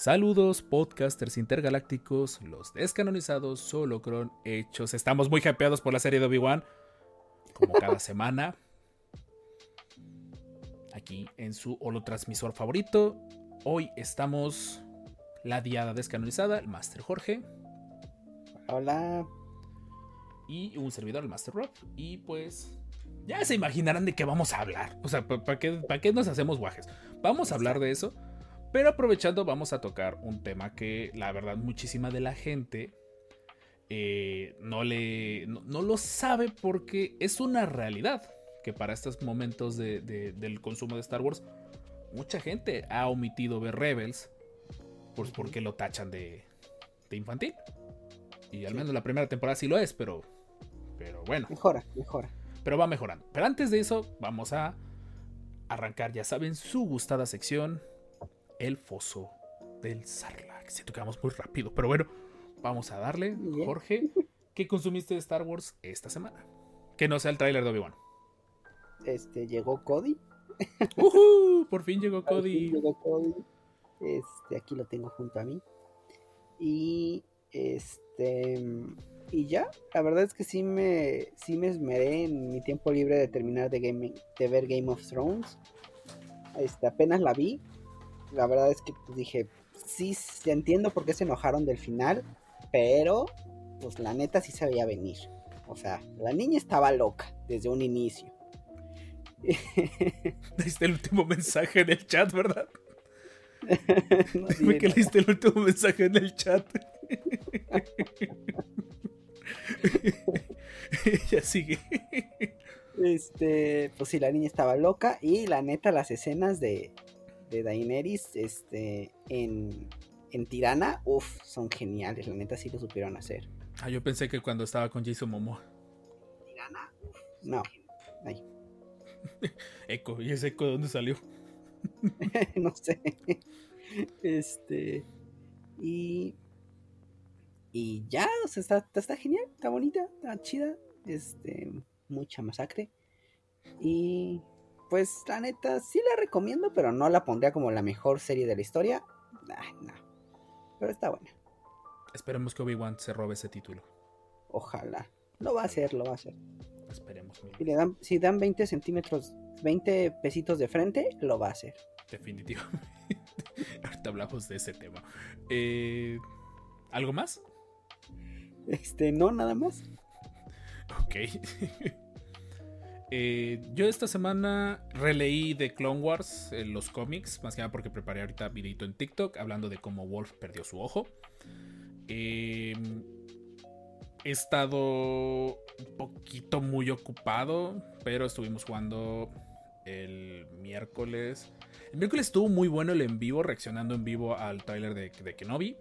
Saludos, podcasters intergalácticos, los descanonizados, Holocron, hechos. Estamos muy hypeados por la serie de Obi-Wan, como cada semana. Aquí en su holotransmisor favorito. Hoy estamos la diada descanonizada, el Master Jorge. Hola. Y un servidor, el Master Rob. Y pues ya se imaginarán de qué vamos a hablar. O sea, ¿para qué, pa qué nos hacemos guajes? Vamos a hablar de eso. Pero aprovechando, vamos a tocar un tema que la verdad muchísima de la gente eh, no, le, no, lo sabe porque es una realidad que para estos momentos de, del consumo de Star Wars, mucha gente ha omitido ver Rebels pues porque lo tachan de, de infantil. Y al menos la primera temporada sí lo es, pero, pero bueno. Mejora, mejora. Pero va mejorando. Pero antes de eso, vamos a arrancar, ya saben, su gustada sección el foso del Sarlacc. Siento que vamos muy rápido, pero bueno, vamos a darle. Jorge, ¿qué consumiste de Star Wars esta semana? Que no sea el tráiler de Obi-Wan. Este, llegó Cody. Por fin llegó Cody. llegó Cody. Este, aquí lo tengo junto a mí. Y este y ya, la verdad es que sí me sí me esmeré en mi tiempo libre de terminar de gaming, de ver Game of Thrones. Este, apenas la vi, la verdad es que pues, dije, sí, entiendo por qué se enojaron del final, pero pues la neta sí se veía venir. O sea, la niña estaba loca desde un inicio. Leíste el último mensaje en el chat, ¿verdad? no, Dime que leíste el último mensaje en el chat. ya sigue. Este, pues sí, la niña estaba loca y la neta las escenas de, de Daenerys este, en, en Tirana, uff, son geniales, la neta sí lo supieron hacer. Ah, yo pensé que cuando estaba con Jason Momoa. ¿Tirana? No, ahí. eco, ¿y ese eco de dónde salió? no sé. Este. Y. Y ya, o sea, está, está genial, está bonita, está chida. Este. Mucha masacre. Y pues la neta sí la recomiendo, pero no la pondría como la mejor serie de la historia. no. Pero está buena. Esperemos que Obi-Wan se robe ese título. Ojalá. Lo va a hacer, lo va a hacer. Esperemos. Si, le dan, si dan 20 centímetros, 20 pesitos de frente, lo va a hacer. Definitivamente. Ahorita hablamos de ese tema. Eh, ¿Algo más? Este, no, nada más. Ok. Eh, yo esta semana releí de Clone Wars en los cómics, más que nada porque preparé ahorita videito en TikTok hablando de cómo Wolf perdió su ojo. Em, he estado un poquito muy ocupado, pero estuvimos jugando el miércoles. El miércoles estuvo muy bueno el en vivo, reaccionando en vivo al trailer de, de Kenobi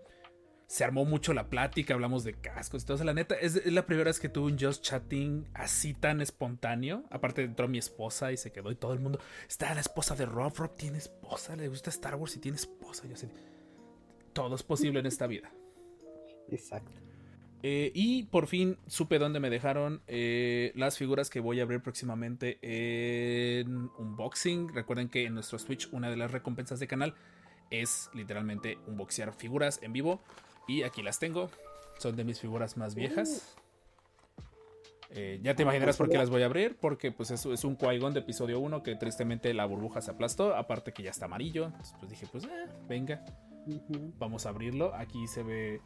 se armó mucho la plática, hablamos de cascos y todo. la neta, es, la primera vez que tuve un just chatting así tan espontáneo. Aparte entró mi esposa y se quedó y todo el mundo. Está la esposa de Rob. Rob tiene esposa, le gusta Star Wars y tiene esposa. Yo sé. Todo es posible en esta vida. Exacto. Eh, y por fin supe dónde me dejaron eh, las figuras que voy a abrir próximamente en unboxing. Recuerden que en nuestro Switch una de las recompensas de canal es literalmente unboxear figuras en vivo. Y aquí las tengo. Son de mis figuras más viejas. Eh, ya te imaginarás por qué las voy a abrir. Porque pues es, es un qui de episodio 1 que tristemente la burbuja se aplastó. Aparte que ya está amarillo. Entonces pues dije, pues eh, venga. Vamos a abrirlo. Aquí se ve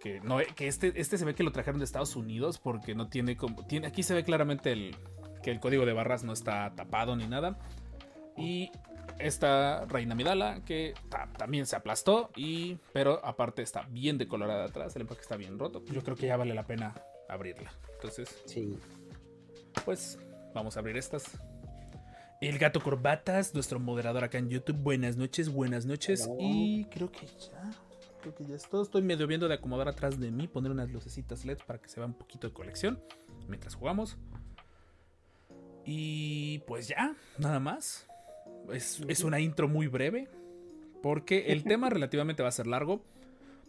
que no que este, este se ve que lo trajeron de Estados Unidos porque no tiene como. Tiene, aquí se ve claramente el, que el código de barras no está tapado ni nada. Y esta reina Midala que también se aplastó y pero aparte está bien decolorada atrás, el empaque está bien roto. Yo creo que ya vale la pena abrirla. Entonces, sí. Pues vamos a abrir estas. El gato Corbatas, nuestro moderador acá en YouTube. Buenas noches, buenas noches. Y creo que ya. Creo que ya es todo. Estoy medio viendo de acomodar atrás de mí, poner unas lucecitas LED para que se vea un poquito de colección mientras jugamos. Y pues ya, nada más. Es, es una intro muy breve. Porque el tema relativamente va a ser largo.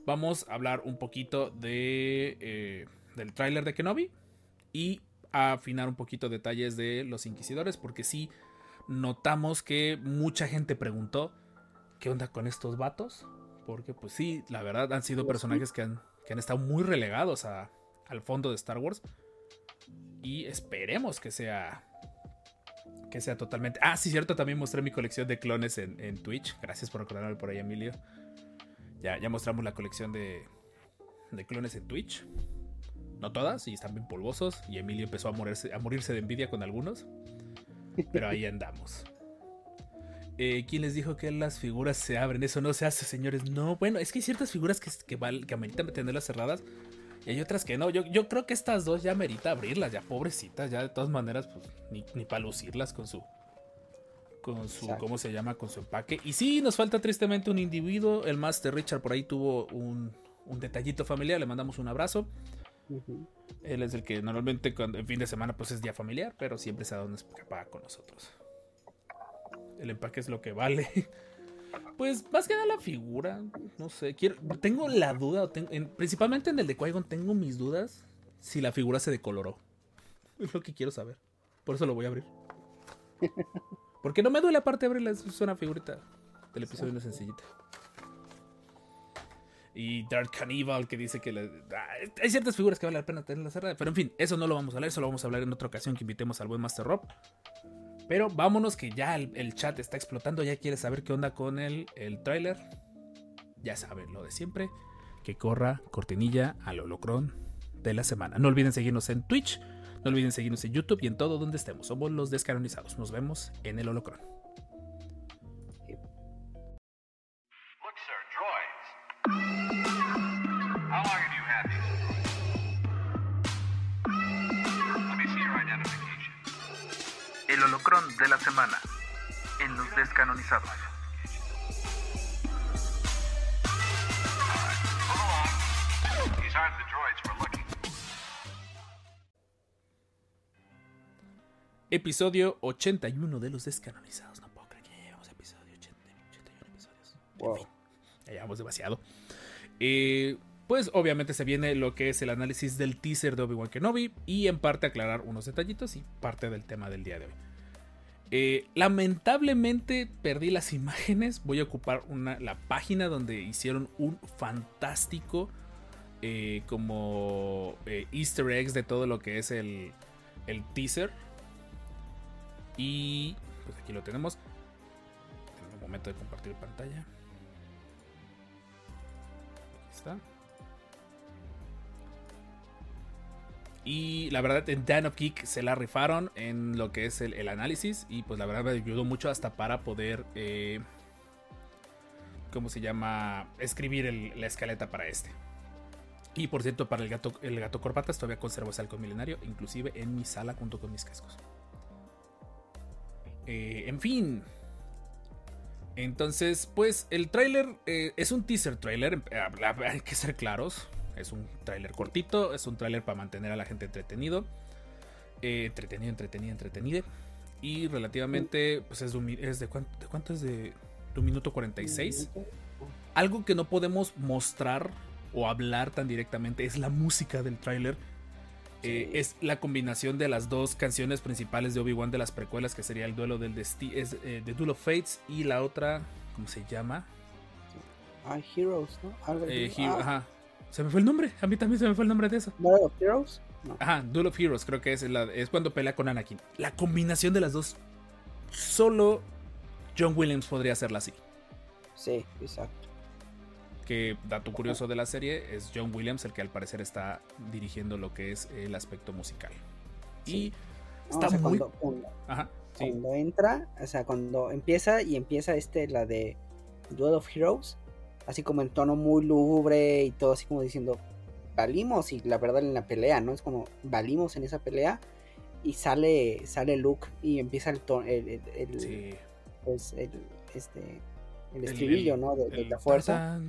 Vamos a hablar un poquito de, eh, del tráiler de Kenobi. Y a afinar un poquito detalles de los inquisidores. Porque sí notamos que mucha gente preguntó. ¿Qué onda con estos vatos? Porque pues sí, la verdad han sido personajes que han, que han estado muy relegados a- al fondo de Star Wars. Y esperemos que sea que sea totalmente. Ah, sí, cierto, también mostré mi colección de clones en, en Twitch. Gracias por recordarme por ahí, Emilio. Ya, ya mostramos la colección de, de clones en Twitch. No todas, y están bien polvosos. Y Emilio empezó a morirse, a morirse de envidia con algunos. Pero ahí andamos. Eh, ¿Quién les dijo que las figuras se abren? Eso no se hace, señores. No, bueno, es que hay ciertas figuras que, que, val- que ameritan tenerlas cerradas. Y hay otras que no. Yo, yo creo que estas dos ya merita abrirlas, ya pobrecitas, ya de todas maneras, pues ni, ni para lucirlas con su. Con su. Exacto. ¿Cómo se llama? Con su empaque. Y sí, nos falta tristemente un individuo. El Master Richard por ahí tuvo un, un detallito familiar. Le mandamos un abrazo. Él es el que normalmente cuando, en fin de semana pues es día familiar, pero siempre se da una escapada con nosotros. El empaque es lo que vale. Pues más que nada la figura, no sé, quiero, tengo la duda, tengo- en- principalmente en el de qui tengo mis dudas si la figura se decoloró. Es lo que quiero saber. Por eso lo voy a abrir. Porque no me duele aparte abrirla, es una figurita del episodio una sencillita. Y Dark Cannibal que dice que ah, hay ciertas figuras que vale la pena tenerlas cerradas. Pero en fin, eso no lo vamos a hablar, eso lo vamos a hablar en otra ocasión que invitemos al buen Master Rob. Pero vámonos que ya el, chat está explotando, ya quiere saber qué onda con el, el tráiler. Ya saben, lo de siempre. Que corra cortinilla al holocron de la semana. No olviden seguirnos en Twitch, no olviden seguirnos en YouTube y en todo donde estemos. Somos los descanonizados. Nos vemos en el holocron. Holocron de la semana en los descanonizados. Episodio 81 de los descanonizados. No puedo creer que ya llevamos episodio 80, 81 episodios. Wow. En fin, ya llevamos demasiado. Eh, pues obviamente se viene lo que es el análisis del teaser de Obi-Wan Kenobi y en parte aclarar unos detallitos y parte del tema del día de hoy. Eh, lamentablemente perdí las imágenes. Voy a ocupar una, la página donde hicieron un fantástico eh, como eh, easter eggs de todo lo que es el, el teaser. Y pues aquí lo tenemos. En el momento de compartir pantalla. Aquí está. Y la verdad, en Dan of Geek se la rifaron en lo que es el, el análisis. Y pues la verdad me ayudó mucho hasta para poder. Eh, ¿Cómo se llama? Escribir la escaleta para este. Y por cierto, para el gato, el gato corbatas todavía conservo ese halcón milenario, inclusive en mi sala junto con mis cascos. Eh, en fin. Entonces, pues el tráiler eh, es un teaser trailer, eh, hay que ser claros. Es un tráiler cortito, es un tráiler para mantener a la gente entretenido. Eh, entretenido, entretenido, entretenido. Y relativamente, pues es de, es de, cuánto, de cuánto es de, de un minuto 46. Algo que no podemos mostrar o hablar tan directamente es la música del tráiler. Eh, es la combinación de las dos canciones principales de Obi-Wan de las precuelas, que sería el duelo del destino, es eh, The Duel of Fates y la otra, ¿cómo se llama? Ay, Heroes, ¿no? Eh. Hero- Ah, Ajá. Se me fue el nombre, a mí también se me fue el nombre de eso. ¿Battle of Heroes? No. Ajá, Duel of Heroes, creo que es, la- es cuando pelea con Anakin. La combinación de las dos, solo John Williams podría hacerla así. Sí, exacto. Que dato curioso de la serie es John Williams el que al parecer está dirigiendo lo que es el aspecto musical. Sí. Y está o sea, muy. cuando, cuando- Ajá, sí. cuando entra, o sea, cuando empieza y empieza este, la de Duel of Heroes, así como en tono muy lúgubre y todo así como diciendo, valimos y la verdad en la pelea, ¿no? Es como, valimos en esa pelea. y sale sale Luke y empieza el ton, el, el, el- Sí. pues, el, este el estribillo, ¿no? De, la fuerza.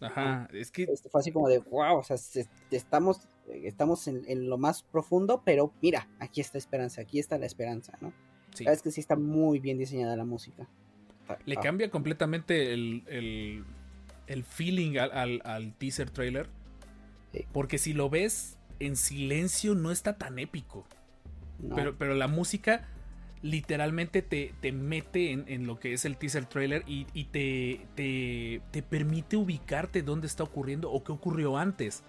Ajá, es que Este, fue así como de wow, o sea, se- estamos, estamos en, en lo más profundo, pero mira, aquí está esperanza, aquí está la esperanza, ¿no? sí, Es que sí está muy bien diseñada la música. le Ah, cambia completamente el, el, el feeling al, al- al teaser trailer. Sí. Porque si lo ves en silencio no está tan épico. no, Pero, pero la música literalmente te, te mete en, en lo que es el teaser trailer y, y te, te, te permite ubicarte dónde está ocurriendo o qué ocurrió antes.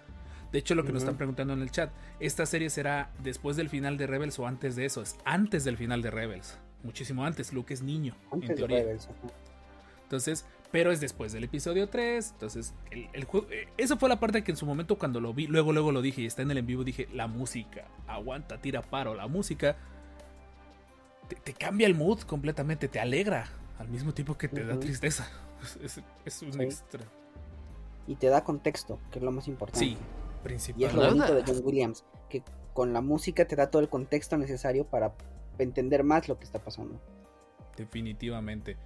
De hecho, lo que nos están preguntando en el chat, ¿esta serie será después del final de Rebels o antes de eso? Es antes del final de Rebels. Muchísimo antes. Luke es niño, antes en de. Rebels. Entonces, pero es después del episodio 3. Entonces, el, el juego. eh, Esa fue la parte que en su momento, cuando lo vi, luego, luego lo dije y está en el en vivo, dije: La música, aguanta, tira paro. La música te, te cambia el mood completamente, te alegra al mismo tiempo que te da tristeza. Es, es- un Sí. extra. Y te da contexto, que es lo más importante. Sí, Y es lo bonito de John Williams, que con la música te da todo el contexto necesario para entender más lo que está pasando. Definitivamente.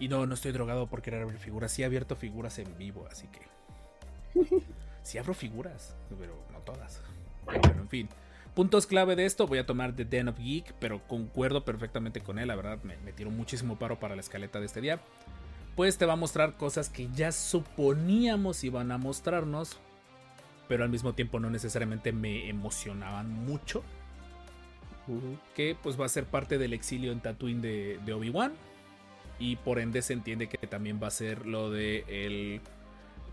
Y no, no estoy drogado por querer abrir figuras. Sí he abierto figuras en vivo, así que. Sí abro figuras, pero no todas. Pero bueno, en fin. Puntos clave de esto, voy a tomar The Den of Geek, pero concuerdo perfectamente con él, la verdad me, me tiró muchísimo paro para la escaleta de este día. Pues te va a mostrar cosas que ya suponíamos iban a mostrarnos, pero al mismo tiempo no necesariamente me emocionaban mucho que pues va a ser parte del exilio en Tatooine de, de Obi-Wan. Y por ende se entiende que también va a ser lo de el,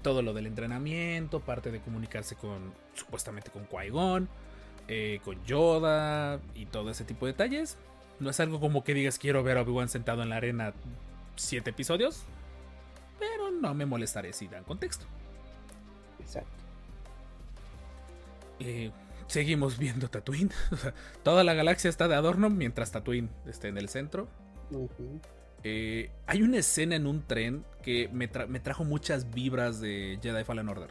todo lo del entrenamiento, parte de comunicarse con supuestamente con Qui-Gon, eh, con Yoda y todo ese tipo de detalles. No es algo como que digas quiero ver a Obi-Wan sentado en la arena siete episodios, pero no me molestaré si dan contexto. Exacto. Eh, seguimos viendo Tatooine. Toda la galaxia está de adorno mientras Tatooine esté en el centro. Eh, hay una escena en un tren que me, tra- me trajo muchas vibras de Jedi Fallen Order.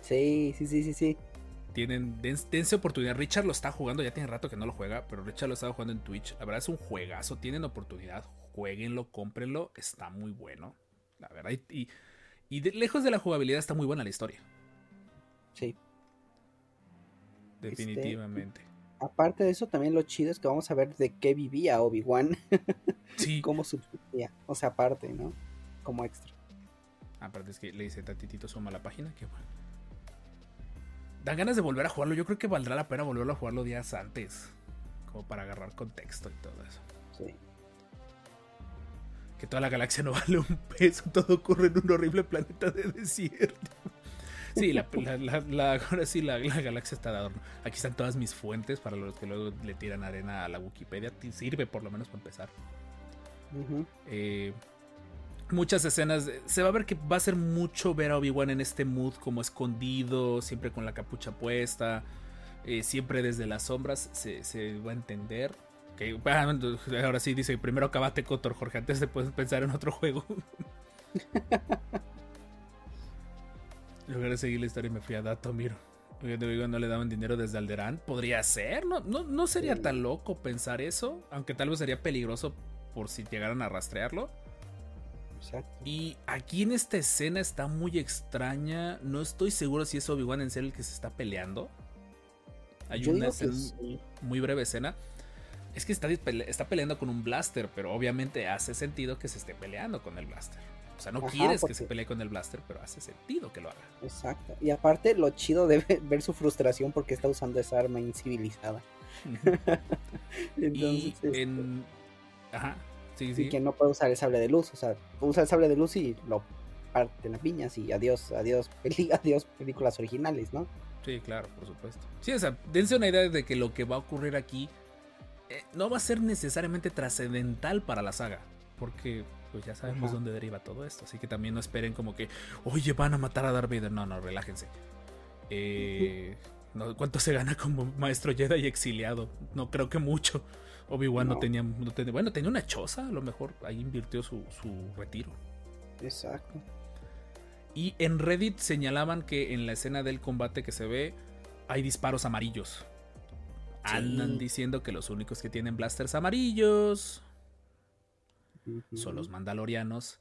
Sí, sí, sí, sí, sí. Tienen, den- dense oportunidad. Richard lo está jugando, ya tiene rato que no lo juega, pero Richard lo estaba jugando en Twitch. La verdad es un juegazo, tienen oportunidad, jueguenlo, cómprenlo, está muy bueno. La verdad, y, y- y de- lejos de la jugabilidad está muy buena la historia, Sí. definitivamente. Aparte de eso, también lo chido es que vamos a ver de qué vivía Obi-Wan, Sí, cómo subsistía. O sea, aparte, ¿no? Como extra. aparte es que le dice tantitito suma la página, que bueno. Dan ganas de volver a jugarlo, yo creo que valdrá la pena volverlo a jugarlo días antes, como para agarrar contexto y todo eso. Sí. que toda la galaxia no vale un peso, todo ocurre en un horrible planeta de desierto. Sí, la, la- la- la- ahora sí la, la galaxia está de adorno. Aquí están todas mis fuentes para los que luego le tiran arena a la Wikipedia. Te Sirve por lo menos para empezar. Eh, muchas escenas. Se va a ver que va a ser mucho ver a Obi-Wan en este mood como escondido, siempre con la capucha puesta, eh, siempre desde las sombras. Se, se va a entender. Ah, ahora sí dice: primero acabate Cotor, Jorge, antes de poder pensar en otro juego. En lugar de seguir la historia, me fui a Datomir. Oye, de Obi-Wan no le daban dinero desde Alderaan. Podría ser, no, no, no sería Sí. tan loco pensar eso. Aunque tal vez sería peligroso por si llegaran a rastrearlo. Exacto. Y aquí en esta escena está muy extraña. No estoy seguro si es Obi-Wan en serio el que se está peleando. Hay Yo una digo que escena- sí. muy breve escena. Es que está, está peleando con un blaster, pero obviamente hace sentido que se esté peleando con el blaster. O sea, no Ajá, quieres que se pelee con el blaster, pero hace sentido que lo haga. Exacto. Y aparte, lo chido de ve- ver su frustración porque está usando esa arma incivilizada. y Entonces, este, en. Ajá, sí, y sí. que no puede usar el sable de luz. O sea, usa el sable de luz y lo parte en las piñas y adiós, adiós, peli- adiós películas originales, ¿no? Sí, claro, por supuesto. Sí, o sea, dense una idea de que lo que va a ocurrir aquí eh, no va a ser necesariamente trascendental para la saga. Porque pues ya sabemos Ajá. dónde deriva todo esto. Así que también no esperen como que, oye, van a matar a Darth Vader. No, no, relájense. Eh, no, ¿Cuánto se gana como maestro Jedi exiliado? No creo que mucho. Obi-Wan no. No. tenía, no tenía. Bueno, tenía una choza, a lo mejor ahí invirtió su, su retiro. Exacto. Y en Reddit señalaban que en la escena del combate que se ve hay disparos amarillos. Andan diciendo que los únicos que tienen blasters amarillos son los mandalorianos.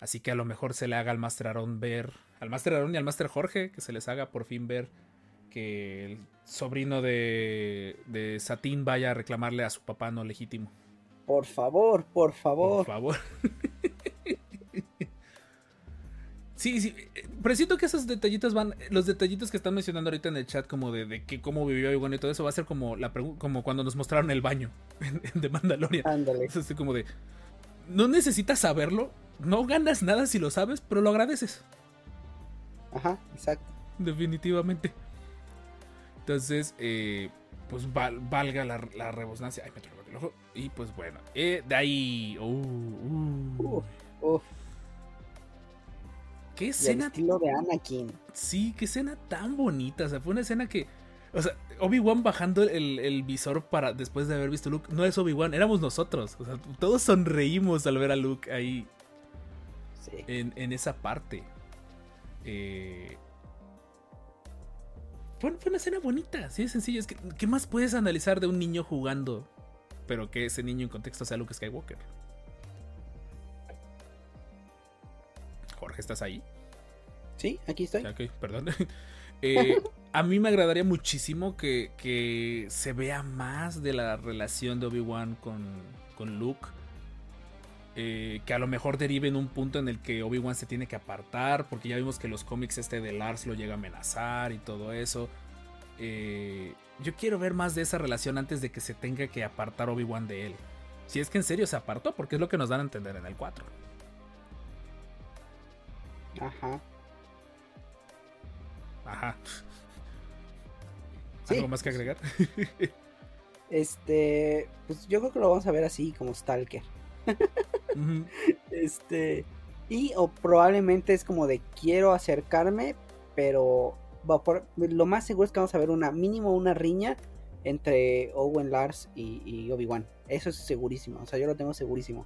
Así que a lo mejor se le haga al Master Aaron ver, al Master Aaron y al Master Jorge, que se les haga por fin ver que el sobrino de, de Satín vaya a reclamarle a su papá no legítimo. Por favor, por favor. Por favor. sí, sí. Pero siento que esos detallitos van. Los detallitos que están mencionando ahorita en el chat, como de, de que cómo vivió Obi-Wan y todo eso, va a ser como la como cuando nos mostraron el baño The Mandalorian. Ándale. Es así como de. No necesitas saberlo. No ganas nada si lo sabes, pero lo agradeces. Ajá, exacto. Definitivamente. Entonces, eh, pues val- valga la, la rebosnancia. Ay, me traigo el ojo. Y pues bueno, eh, de ahí. uh, uh. Uf. Qué escena. estilo de Anakin. Sí, qué escena tan bonita. O sea, fue una escena que. O sea, Obi-Wan bajando el, el visor para después de haber visto Luke. No es Obi-Wan, éramos nosotros. O sea, todos sonreímos al ver a Luke ahí Sí. en, en esa parte. Eh, fue, fue una escena bonita, así de sencillo. Es que, ¿qué más puedes analizar de un niño jugando? Pero que ese niño en contexto sea Luke Skywalker. Jorge, ¿estás ahí? Sí, aquí estoy. Ok, perdón. Eh, a mí me agradaría muchísimo que, que se vea más de la relación de Obi-Wan con, con Luke. Eh, que a lo mejor derive en un punto en el que Obi-Wan se tiene que apartar. Porque ya vimos que los cómics este de Lars lo llega a amenazar y todo eso. Eh, yo quiero ver más de esa relación antes de que se tenga que apartar Obi-Wan de él. Si es que en serio se apartó, porque es lo que nos dan a entender en el 4. Ajá. Ajá. Sí. ¿Algo más que agregar? Este, pues yo creo que lo vamos a ver así como Stalker. Este, y o probablemente es como de quiero acercarme, pero va por, lo más seguro es que vamos a ver una mínimo una riña entre Owen Lars y, y Obi-Wan. Eso es segurísimo, o sea, yo lo tengo segurísimo.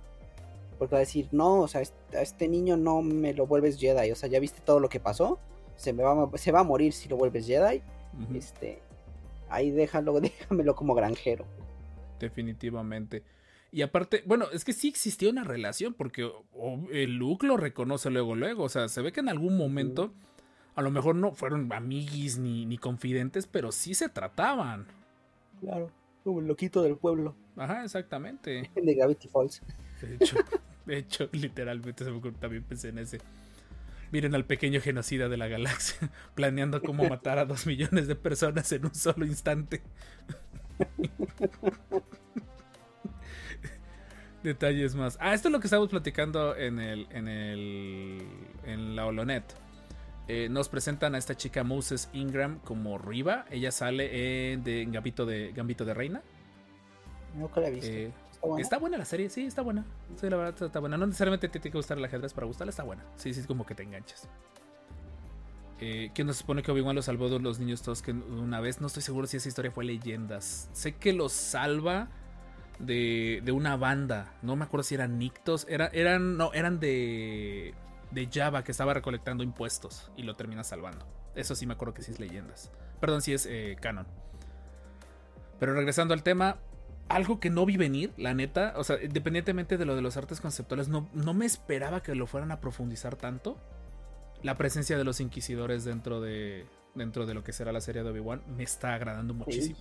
Porque va a decir, no, o sea, este, a este niño no me lo vuelves Jedi, o sea, ya viste todo lo que pasó, se, me va, a- se va a morir si lo vuelves Jedi. Este, ahí déjalo, déjamelo como granjero. Definitivamente. Y aparte, bueno, es que sí existió una relación, porque Luke lo reconoce luego, luego. O sea, se ve que en algún momento, a lo mejor no fueron amiguis ni, ni confidentes, pero sí se trataban. Claro, como el loquito del pueblo Ajá, exactamente. de Gravity Falls. De hecho, de hecho, literalmente también pensé en ese. Miren al pequeño genocida de la galaxia, planeando cómo matar a dos millones de personas en un solo instante. Detalles más. Ah, esto es lo que estábamos platicando en el. en el. en la Holonet. Eh, nos presentan a esta chica Moses Ingram como Riva. Ella sale en, de, en Gambito de Gambito de Reina. Nunca la he visto. Eh, ¿Está Está buena la serie, sí, está buena. Sí, la verdad está buena. No necesariamente te tiene que gustar el ajedrez para gustarla, está buena. Sí, sí, como que te enganchas. Eh, que nos supone que Obi-Wan lo salvó de los niños todos que una vez. No estoy seguro si esa historia fue leyendas. Sé que los salva de, de una banda. No me acuerdo si eran Nictos. Era, eran, no, eran de, de Java que estaba recolectando impuestos y lo termina salvando. Eso sí me acuerdo que sí es leyendas. Perdón, si es eh, canon. Pero regresando al tema, algo que no vi venir, la neta, o sea, independientemente de lo de los artes conceptuales, no, no me esperaba que lo fueran a profundizar tanto. La presencia de los inquisidores dentro de, dentro de lo que será la serie de Obi-Wan me está agradando muchísimo.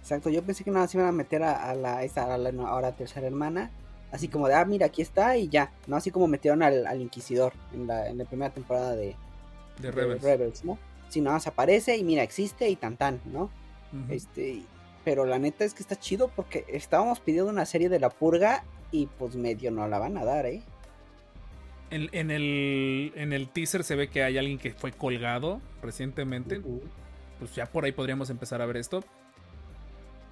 Exacto, yo pensé que nada más iban a meter a, a la, esa, a la ahora tercera hermana. Así como de, ah, mira, aquí está y ya. No así como metieron al, al Inquisidor en la, en la primera temporada de, De de Rebels. ¿no? Si nada más aparece y mira, existe y tan tan, ¿no? Ujú. Este, pero la neta es que está chido porque estábamos pidiendo una serie de la purga y pues medio no la van a dar, ¿eh? En, en el, en el teaser se ve que hay alguien que fue colgado recientemente. Pues ya por ahí podríamos empezar a ver esto.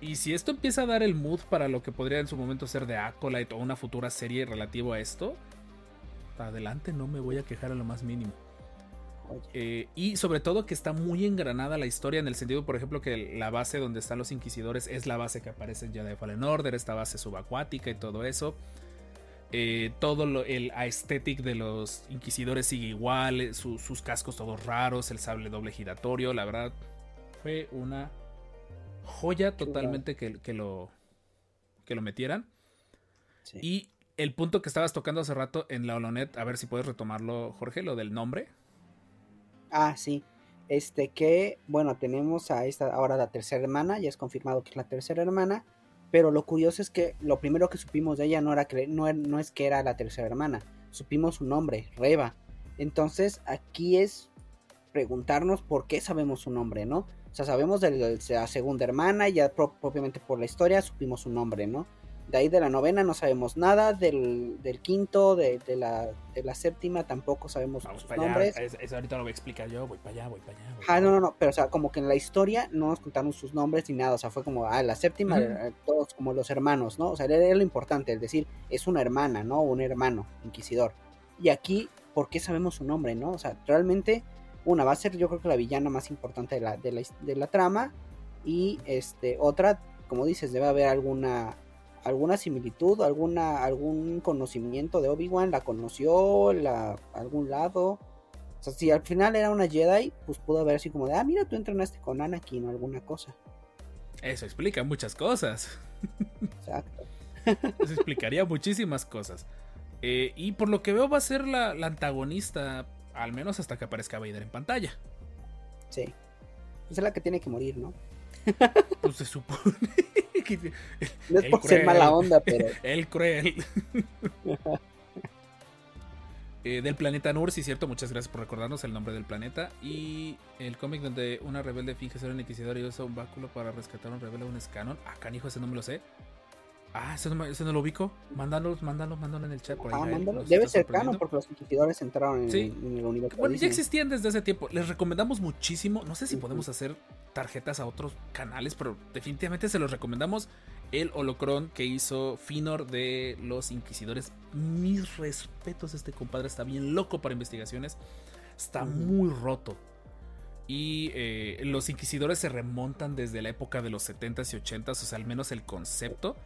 Y si esto empieza a dar el mood para lo que podría en su momento ser de Acolyte o una futura serie relativo a esto, adelante, no me voy a quejar a lo más mínimo. Eh, y sobre todo que está muy engranada la historia en el sentido, por ejemplo, que la base donde están los inquisidores es la base que aparece en Jedi Fallen Order, esta base subacuática y todo eso. Eh, todo lo, el aesthetic de los inquisidores sigue igual, eh, su- sus cascos todos raros, el sable doble giratorio, la verdad fue una joya totalmente que, que lo que lo metieran. Sí. Y el punto que estabas tocando hace rato en la Holonet, a ver si puedes retomarlo, Jorge, lo del nombre. Ah, sí. Este que, bueno, tenemos a esta ahora la tercera hermana, ya es confirmado que es la tercera hermana, pero lo curioso es que lo primero que supimos de ella no era que no, er- no es que era la tercera hermana, supimos su nombre, Reba. Entonces, aquí es preguntarnos por qué sabemos su nombre, ¿no? O sea, sabemos de la segunda hermana, ya pro- propiamente por la historia supimos su nombre, ¿no? De ahí de la novena no sabemos nada, del, del quinto, de, de la, de la séptima tampoco sabemos Vamos sus para allá. nombres. es- eso ahorita lo voy a explicar yo. Voy para allá, voy para allá. voy Ah, no, no, no, pero o sea, como que en la historia no nos contaron sus nombres ni nada, o sea, fue como, ah, la séptima, eh, todos como los hermanos, ¿no? O sea, era lo importante, es decir, es una hermana, ¿no? Un hermano, inquisidor. Y aquí, ¿por qué sabemos su nombre, no? O sea, realmente, una va a ser yo creo que la villana más importante de la, de la, de la trama, y este, otra, como dices, debe haber alguna alguna similitud, alguna algún conocimiento de Obi-Wan, la conoció, la algún lado. O sea, si al final era una Jedi, pues pudo haber así como de, ah, mira, tú entrenaste con Anakin o alguna cosa. Eso explica muchas cosas. Exacto. Eso explicaría muchísimas cosas. Eh, y por lo que veo va a ser la, la antagonista, al menos hasta que aparezca Vader en pantalla. Sí. Pues es la que tiene que morir, ¿no? Pues se supone que No es El por ser mala onda, pero el cruel. Eh, del planeta Nur, sí, cierto. Muchas gracias por recordarnos el nombre del planeta. Y el cómic donde una rebelde finge ser un inquisidor y usa un báculo para rescatar a un rebelde, un escanon. Ah, canijo, ese no me lo sé. Ah, ese no, ese lo ubico. Mándalo, mándalo, mándalo en el chat. Por ahí ah, mándalo. Debe ser canon porque los inquisidores entraron en, Sí. en el universo. Bueno, ya existían desde hace tiempo. Les recomendamos muchísimo. No sé si podemos hacer tarjetas a otros canales, pero definitivamente se los recomendamos. El holocron que hizo Finor de los Inquisidores. Mis respetos, este compadre está bien loco para investigaciones. Está muy roto. Y eh, los Inquisidores se remontan desde la época de los 70s y 80s, o sea, al menos el concepto.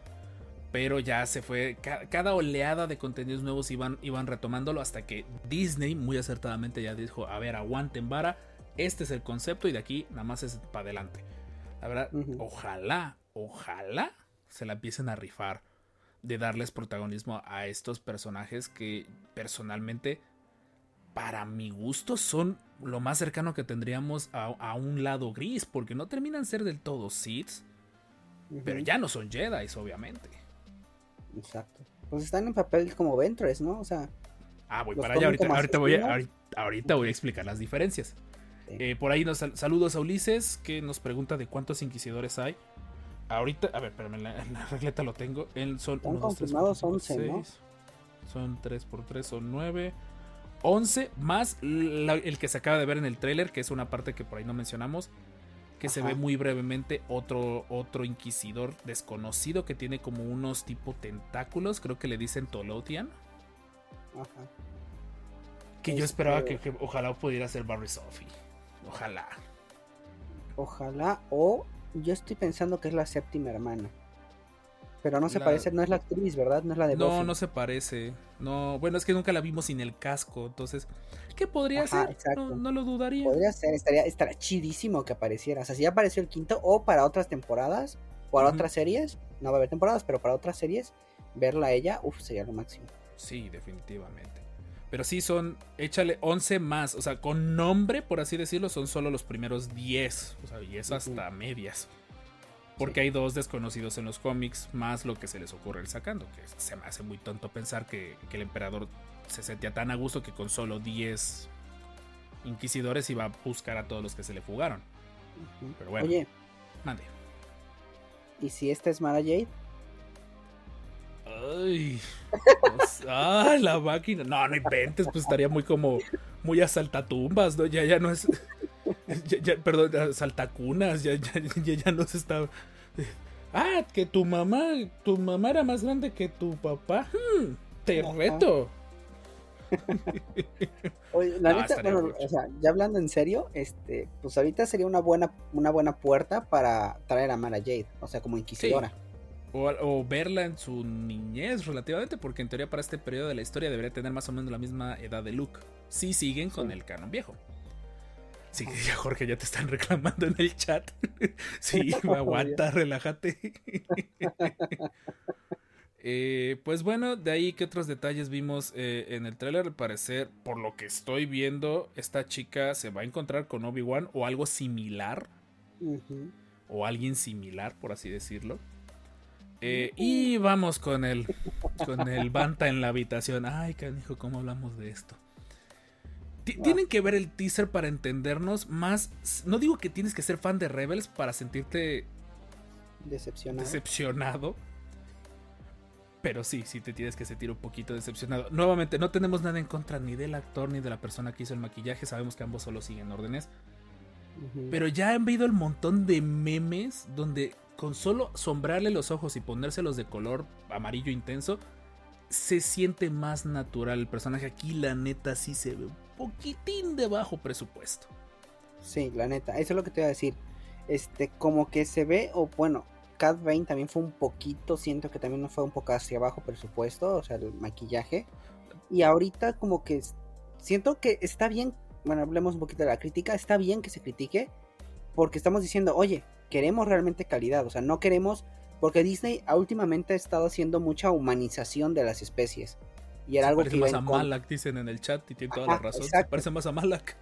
Pero ya se fue. ca- Cada oleada de contenidos nuevos iban, iban retomándolo hasta que Disney muy acertadamente ya dijo: A ver, aguanten vara. Este es el concepto y de aquí nada más es para adelante. La verdad, ojalá, ojalá se la empiecen a rifar de darles protagonismo a estos personajes que personalmente, para mi gusto, son lo más cercano que tendríamos a, a un lado gris, porque no terminan ser del todo Sith, pero ya no son Jedi, obviamente. Exacto. Pues están en papel como Ventress, ¿no? O sea, Ah, voy para allá. Ahorita, ahorita voy a, ahorita, ahorita voy a explicar las diferencias. Sí. Eh, por ahí nos sal- saludos a Ulises que nos pregunta de cuántos inquisidores hay. Ahorita, a ver, espérame, en la, en la regleta lo tengo. En, son Están uno, dos, tres, confirmados cuatro, cinco, 11, ¿no? seis. Son 3 por 3, son 9. 11 más la- el que se acaba de ver en el tráiler, que es una parte que por ahí no mencionamos. Que se ve muy brevemente otro, otro inquisidor desconocido que tiene como unos tipo tentáculos. Creo que le dicen Tolothian. ajá. Que yo Este- esperaba que, que ojalá pudiera ser Barry Sophie. Ojalá. Ojalá, o yo estoy pensando que es la séptima hermana. Pero no se La- parece, no es la actriz, ¿verdad? No es la de No, Buffy. no se parece. No, bueno, es que nunca la vimos sin el casco. Entonces, ¿qué podría Ajá, ser? No, no lo dudaría. Podría ser, estaría, estaría chidísimo que apareciera. O sea, si ya apareció el quinto, o para otras temporadas, o para otras series, no va a haber temporadas, pero para otras series, verla a ella, uff, sería lo máximo. Sí, definitivamente. Pero sí son, échale 11 más. O sea, con nombre, por así decirlo, son solo los primeros 10. O sea, y es hasta medias. Porque hay dos desconocidos en los cómics, más lo que se les ocurre ir sacando. Que se me hace muy tonto pensar que, que el emperador se sentía tan a gusto que con solo 10 inquisidores iba a buscar a todos los que se le fugaron. Pero bueno. Oye, Mande. ¿y si esta es Mara Jade? Ay. Pues, ah, la máquina. No, no inventes, pues estaría muy como. Muy a saltatumbas, ¿no? Ya, ya no es. ya- ya- perdón, saltacunas, ya, ya, ya, ya no se está. Ah, que tu mamá. Tu mamá era más grande que tu papá. Hmm, te Ajá. reto. Oye, la No, neta, estaría bueno, mucho. o sea, ya hablando en serio, este, pues ahorita sería una buena, una buena puerta para traer a Mara Jade, o sea, como inquisidora. O, o verla en su niñez relativamente, porque en teoría para este periodo de la historia debería tener más o menos la misma edad de Luke. Si siguen con Sí. el canon viejo. Sí, ya Jorge, ya te están reclamando en el chat. Sí, aguanta, relájate. Eh, pues bueno, de ahí que otros detalles vimos eh, en el tráiler. Al parecer, por lo que estoy viendo, esta chica se va a encontrar con Obi-Wan o algo similar. O alguien similar, por así decirlo. Eh, y vamos con el, con el Banta en la habitación. Ay, canijo, ¿cómo hablamos de esto? Ti- Tienen que ver el teaser para entendernos más. No digo que tienes que ser fan de Rebels para sentirte Decepcionado. decepcionado. Pero sí, sí te tienes que sentir un poquito decepcionado. Nuevamente, no tenemos nada en contra ni del actor ni de la persona que hizo el maquillaje. Sabemos que ambos solo siguen órdenes. Pero ya han habido el montón de memes donde con solo sombrarle los ojos y ponérselos de color amarillo intenso, se siente más natural el personaje. Aquí la neta sí se ve un poquitín de bajo presupuesto. Sí, la neta, eso es lo que te iba a decir. Este, como que se ve, o bueno, Cat Bane también fue un poquito, siento que también fue un poco hacia abajo presupuesto, o sea, el maquillaje. Y ahorita como que siento que está bien, bueno, hablemos un poquito de la crítica, está bien que se critique, porque estamos diciendo, oye, queremos realmente calidad, o sea, no queremos, porque Disney últimamente ha estado haciendo mucha humanización de las especies. Y era Se algo parece que más a. Malak, dicen en el chat, y tiene toda la razón. Se parece más a Malak.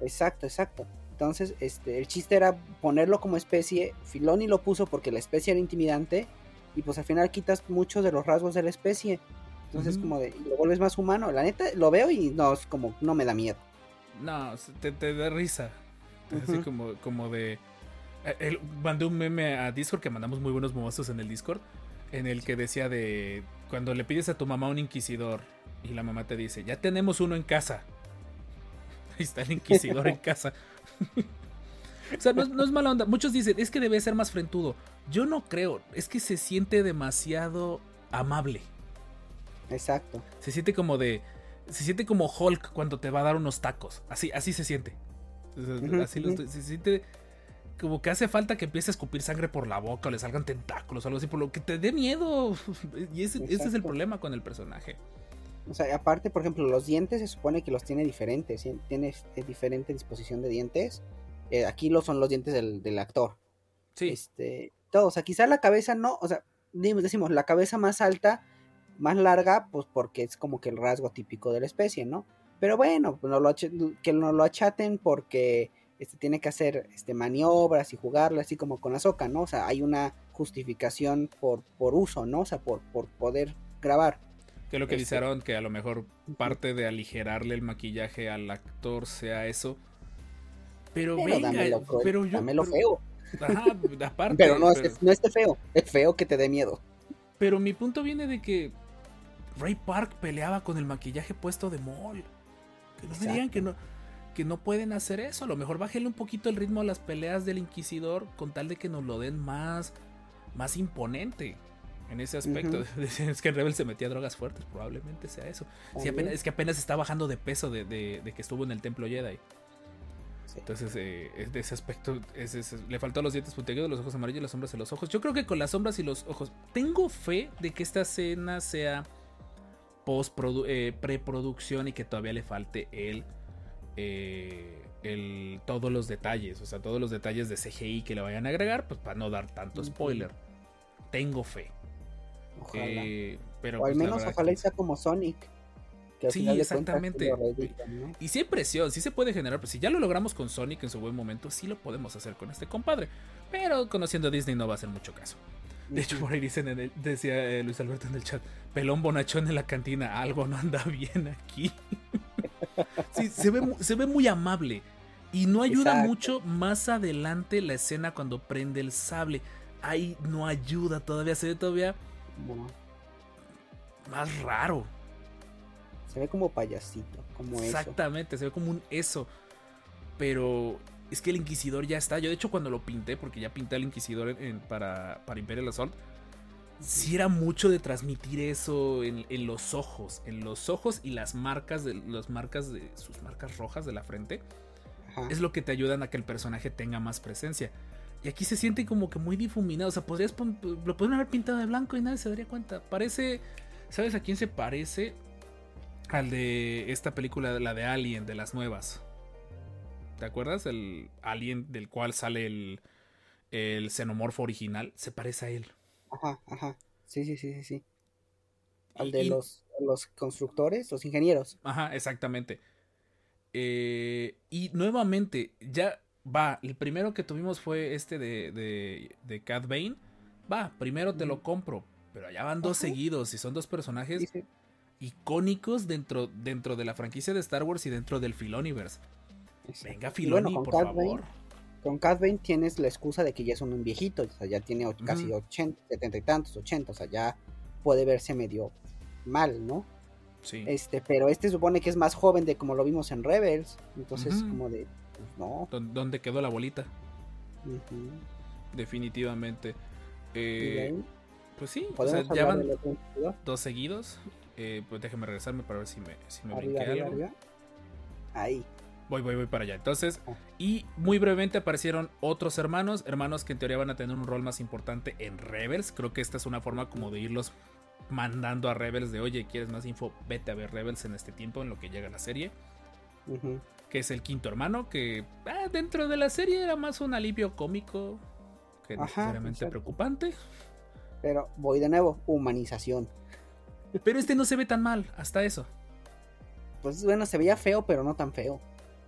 Exacto, exacto. Entonces, este, el chiste era ponerlo como especie. Filoni lo puso porque la especie era intimidante. Y pues al final quitas muchos de los rasgos de la especie. Entonces, como de, y lo vuelves más humano. La neta, lo veo y no, es como, no me da miedo. No, te, te da risa. Así como, como de. eh, el- mandé un meme a Discord que mandamos muy buenos momazos en el Discord. En el que decía de. Cuando le pides a tu mamá un inquisidor. Y la mamá te dice, ya tenemos uno en casa. Ahí está el inquisidor en casa. o sea, no, es- no es mala onda. Muchos dicen, es que debe ser más frentudo. Yo no creo. Es que se siente demasiado amable. Exacto. Se siente como de. Se siente como Hulk cuando te va a dar unos tacos. Así, así se siente. Así lo se siente como que hace falta que empiece a escupir sangre por la boca o le salgan tentáculos o algo así, por lo que te dé miedo. Y ese, ese es el problema con el personaje. O sea, aparte, por ejemplo, los dientes se supone que los tiene diferentes. ¿sí? Tiene eh, diferente disposición de dientes. Eh, aquí lo son los dientes del, del actor. Sí, Este, todos, o sea, quizá la cabeza no, o sea, decimos la cabeza más alta, más larga, pues porque es como que el rasgo típico de la especie, ¿no? Pero bueno, pues no lo ach- que no lo achaten porque este, tiene que hacer este, maniobras y jugarlo así como con Azoka, ¿no? O sea, hay una justificación por, por uso, ¿no? O sea, por, por poder grabar. que es lo que este- dice Aaron, que a lo mejor parte de aligerarle el maquillaje al actor sea eso. Pero, Pero venga, dámelo, cruel, pero yo. dámelo pero- feo. Ajá, aparte. Pero no, pero- Es, no esté feo, es feo que te dé miedo. Pero mi punto viene de que Ray Park peleaba con el maquillaje puesto de Mol. Que no me digan que no, que no pueden hacer eso. A lo mejor bájenle un poquito el ritmo a las peleas del Inquisidor con tal de que nos lo den más, más imponente en ese aspecto. es que en Rebel se metía drogas fuertes, probablemente sea eso. Sí, También. apenas- es que apenas está bajando de peso de, de- de que estuvo en el templo Jedi. Sí. Entonces, eh, es de ese aspecto, es- es- le faltó los dientes puntiagudos, los ojos amarillos, las sombras en los ojos. Yo creo que con las sombras y los ojos, tengo fe de que esta escena sea post preproducción y que todavía le falte el, eh, el todos los detalles, o sea, todos los detalles de CGI que le vayan a agregar, pues para no dar tanto spoiler. Tengo fe. Ojalá. Eh, pero o al pues, menos ojalá que- sea como Sonic. Que Sí, exactamente. Y sí hay presión, sí se puede generar, pues si ya lo logramos con Sonic en su buen momento, sí lo podemos hacer con este compadre. Pero conociendo a Disney no va a hacer mucho caso. De hecho, por ahí dicen en el- decía eh, Luis Alberto en el chat, pelón bonachón en la cantina, algo no anda bien aquí. sí, se ve, se ve muy amable. Y no ayuda Exacto. mucho más adelante la escena cuando prende el sable. Ahí no ayuda todavía, se ve todavía más raro. se ve como payasito, como eso. Exactamente, se ve como un eso. Pero es que el Inquisidor ya está. Yo, de hecho, cuando lo pinté, porque ya pinté al Inquisidor en- en- para, para Imperial Assault, sí era mucho de transmitir eso en, en los ojos. En los ojos y las marcas de las marcas de sus marcas rojas de la frente. Ajá. Es lo que te ayudan a que el personaje tenga más presencia. Y aquí se siente como que muy difuminado. O sea, podrías lo podrían haber pintado de blanco y nadie se daría cuenta. Parece. ¿Sabes a quién se parece? Al de esta película, la de Alien, de las nuevas. ¿te acuerdas? El alien del cual sale el, el xenomorfo original, se parece a él. Ajá, ajá. Sí, sí, sí, sí, sí. Al de y- los, los constructores, los ingenieros. Ajá, exactamente. Eh, y nuevamente, ya va. El primero que tuvimos fue este de, de, de Cat Bane. Va, primero te lo compro. Pero allá van dos Ajá. seguidos y son dos personajes icónicos dentro, dentro de la franquicia de Star Wars y dentro del Filoniverse. Venga, Filoni, bueno, por favor. Bane, con Cad Bane tienes la excusa de que ya es un viejito, o sea, ya tiene casi Ujú. 80, 70 y tantos, 80, o sea, ya puede verse medio mal, ¿no? Sí. Este, pero este supone que es más joven de como lo vimos en Rebels, entonces como de, pues no. ¿Dó- ¿Dónde quedó la bolita? Definitivamente. Eh, pues sí, o sea, ya van dos seguidos. Eh, pues déjame regresarme para ver si me, si me arriba, algo. arriba. Ahí. Voy, voy, voy para allá. Entonces, Ah. y muy brevemente aparecieron otros hermanos, hermanos que en teoría van a tener un rol más importante en Rebels. Creo que esta es una forma como de irlos mandando a Rebels de, oye, ¿quieres más info? Vete a ver Rebels en este tiempo, en lo que llega la serie. Que es el quinto hermano, que ah, dentro de la serie era más un alivio cómico que Ajá, necesariamente exacto. preocupante. Pero voy de nuevo, humanización. Pero este no se ve tan mal, hasta eso. Pues bueno, se veía feo, pero no tan feo.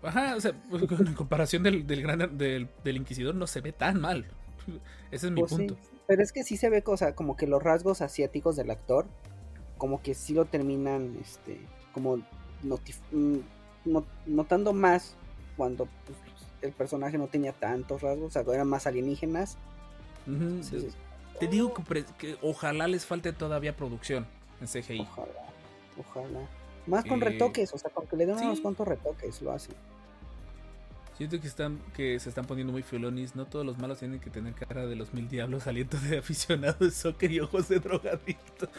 Ajá, o sea, en comparación del, del, gran, del, del Inquisidor no se ve tan mal. Ese es mi Pues sí, punto. pero es que sí se ve cosa, como que los rasgos asiáticos del actor, como que sí lo terminan, este, como notif- mm, no- notando más cuando pues, el personaje no tenía tantos rasgos, o sea, eran más alienígenas. Entonces, Te digo que, ojalá les falte todavía producción en CGI. ojalá, ojalá. Más con Eh, retoques, o sea, con que le den sí. unos cuantos retoques, lo hacen. Siento que están que se están poniendo muy filonis. No todos los malos tienen que tener cara de los mil diablos, aliento de aficionado de soccer y ojos de drogadicto.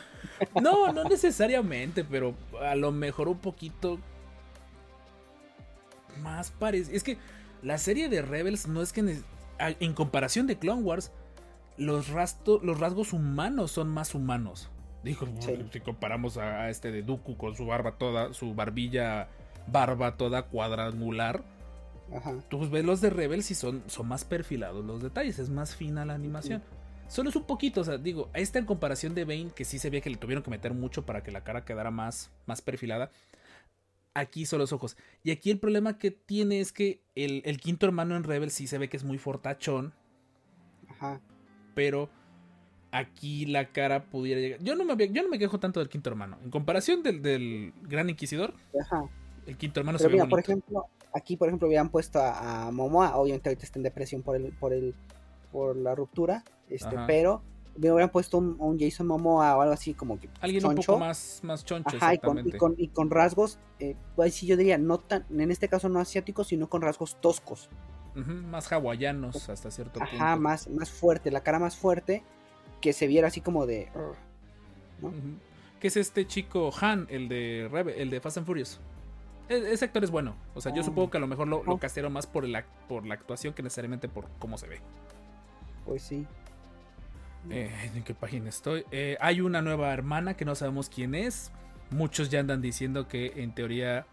No, no necesariamente, pero a lo mejor un poquito más parece. Es que la serie de Rebels no es que en comparación de Clone Wars los, rasto- los rasgos humanos son más humanos. Dijo, Sí. si comparamos a, a este de Dooku con su barba toda, su barbilla, barba toda cuadrangular, Ajá. tú ves los de Rebels y son, son más perfilados los detalles, es más fina la animación. Solo es un poquito, o sea, digo, a esta en comparación de Bane, que sí se ve que le tuvieron que meter mucho para que la cara quedara más, más perfilada. Aquí son los ojos. Y aquí el problema que tiene es que el, el quinto hermano en Rebels sí se ve que es muy fortachón, Ajá. pero aquí la cara pudiera llegar. Yo no me, yo no me quejo tanto del quinto hermano. En comparación del, del Gran Inquisidor, Ajá. el quinto hermano Pero se ve mira, por ejemplo, aquí por ejemplo hubieran puesto a, a Momoa, obviamente ahorita está en depresión por el, por el, por la ruptura, este, Ajá. pero me hubieran puesto un, un Jason Momoa o algo así como que Alguien un poco más, más choncho, Ajá, y con, y, con, y con rasgos, eh, pues sí yo diría, no tan, en este caso no asiáticos, sino con rasgos toscos. Más hawaianos hasta cierto punto. Ajá, más, más fuerte, la cara más fuerte, que se viera así como de... ¿no? Que es este chico Han, el de Rebe- el de Fast and Furious. E- ese actor es bueno. O sea, yo Ah. supongo que a lo mejor lo, lo Ajá. castearon más por, el, por la actuación que necesariamente por cómo se ve. Pues sí. Eh, ¿En qué página estoy? Eh, hay una nueva hermana que no sabemos quién es. Muchos ya andan diciendo que en teoría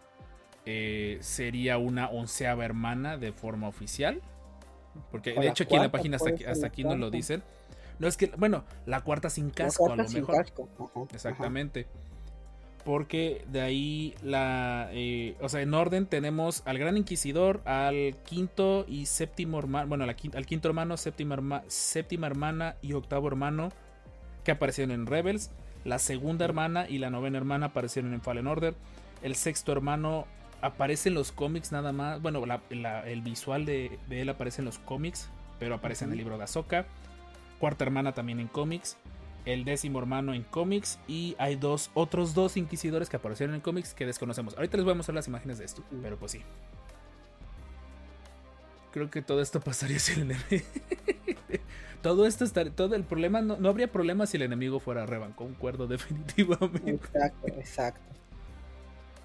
eh, sería una onceava hermana de forma oficial. Porque O de hecho aquí en la página hasta aquí, hasta aquí no lo dicen. No es que, bueno, la cuarta sin casco a cuarta lo sin mejor. casco, ajá, ajá. Porque de ahí la. eh, o sea, en orden tenemos al Gran Inquisidor, al quinto y séptimo hermano. Bueno, la al quinto hermano, séptima, herma- séptima hermana y octavo hermano que aparecieron en Rebels. La segunda hermana y la novena hermana aparecieron en Fallen Order. El sexto hermano aparece en los cómics nada más. Bueno, la- la- el visual de, de él aparece en los cómics, pero aparece en el libro de Ahsoka. Cuarta hermana también en cómics. El décimo hermano en cómics. Y hay dos, otros dos inquisidores que aparecieron en cómics que desconocemos. Ahorita les voy a mostrar las imágenes de esto. Pero pues sí. Creo que todo esto pasaría si el enemigo. todo esto estaría. Todo el problema. No, no habría problema si el enemigo fuera Revan. Concuerdo definitivamente. Exacto, exacto.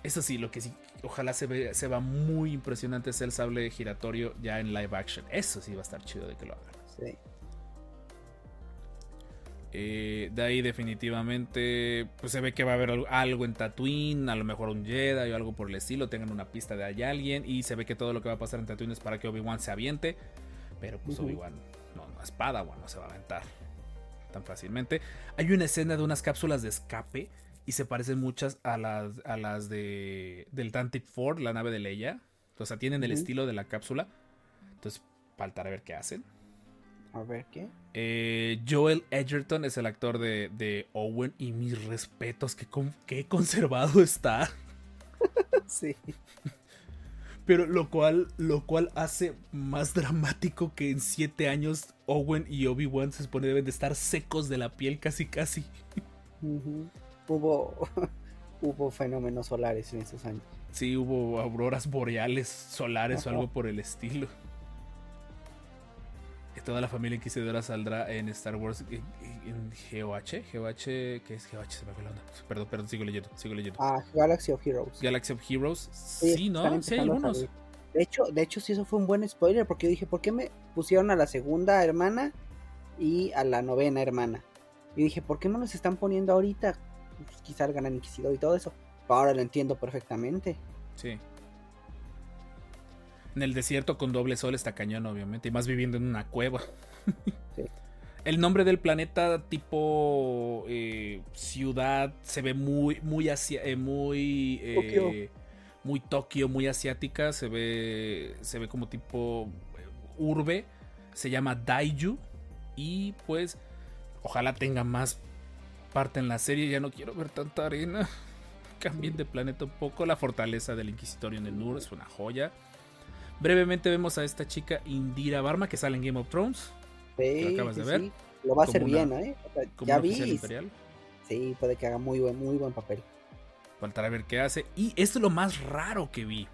Eso sí, lo que sí. Ojalá se, ve, se va muy impresionante es el sable giratorio ya en live action. Eso sí va a estar chido de que lo hagan. Sí. Eh, de ahí definitivamente pues se ve que va a haber al- algo en Tatooine, a lo mejor un Jedi o algo por el estilo, tengan una pista de hay alguien y se ve que todo lo que va a pasar en Tatooine es para que Obi-Wan se aviente, pero pues. Obi-Wan no, no es Padawan, no se va a aventar tan fácilmente. Hay una escena de unas cápsulas de escape y se parecen muchas a las, a las de del Tantive Ford, la nave de Leia. O sea, tienen el estilo de la cápsula. Entonces, faltará ver qué hacen. A ver qué. Eh, Joel Edgerton es el actor de, de Owen y mis respetos, que qué conservado está. Sí. Pero lo cual, lo cual hace más dramático que en siete años Owen y Obi-Wan se supone deben de estar secos de la piel casi casi. Hubo, hubo fenómenos solares en esos años. Sí, hubo auroras boreales solares o algo por el estilo. Toda la familia inquisidora saldrá en Star Wars en, en GOH. GOH, ¿qué es GOH? Se me fue la onda. Perdón, perdón, sigo leyendo, sigo leyendo. Ah, Galaxy of Heroes. Galaxy of Heroes. Sí, ¿no? Sí, hay algunos. De hecho, de hecho, sí, eso fue un buen spoiler porque yo dije, ¿por qué me pusieron a la segunda hermana y a la novena hermana? Y dije, ¿por qué no los están poniendo ahorita? Pues, quizá el gran inquisidor y todo eso. Ahora lo entiendo perfectamente. Sí. En el desierto con doble sol está cañón, obviamente. Y más viviendo en una cueva. Sí. El nombre del planeta tipo eh, ciudad se ve muy, muy asia- eh, muy, eh, Tokio. muy Tokio, muy asiática. Se ve, se ve como tipo urbe. Se llama Daiju. Y pues, ojalá tenga más parte en la serie. Ya no quiero ver tanta arena. Cambien de planeta un poco. La fortaleza del Inquisitorio en el Nur es una joya. Brevemente vemos a esta chica Indira Barma que sale en Game of Thrones. Sí, ¿Lo acabas sí, de ver? sí. Lo va a hacer una- bien, ¿eh? O sea, Como ya vi. Sí, puede que haga muy buen, muy buen papel. Faltará ver qué hace. Y esto es lo más raro que vi.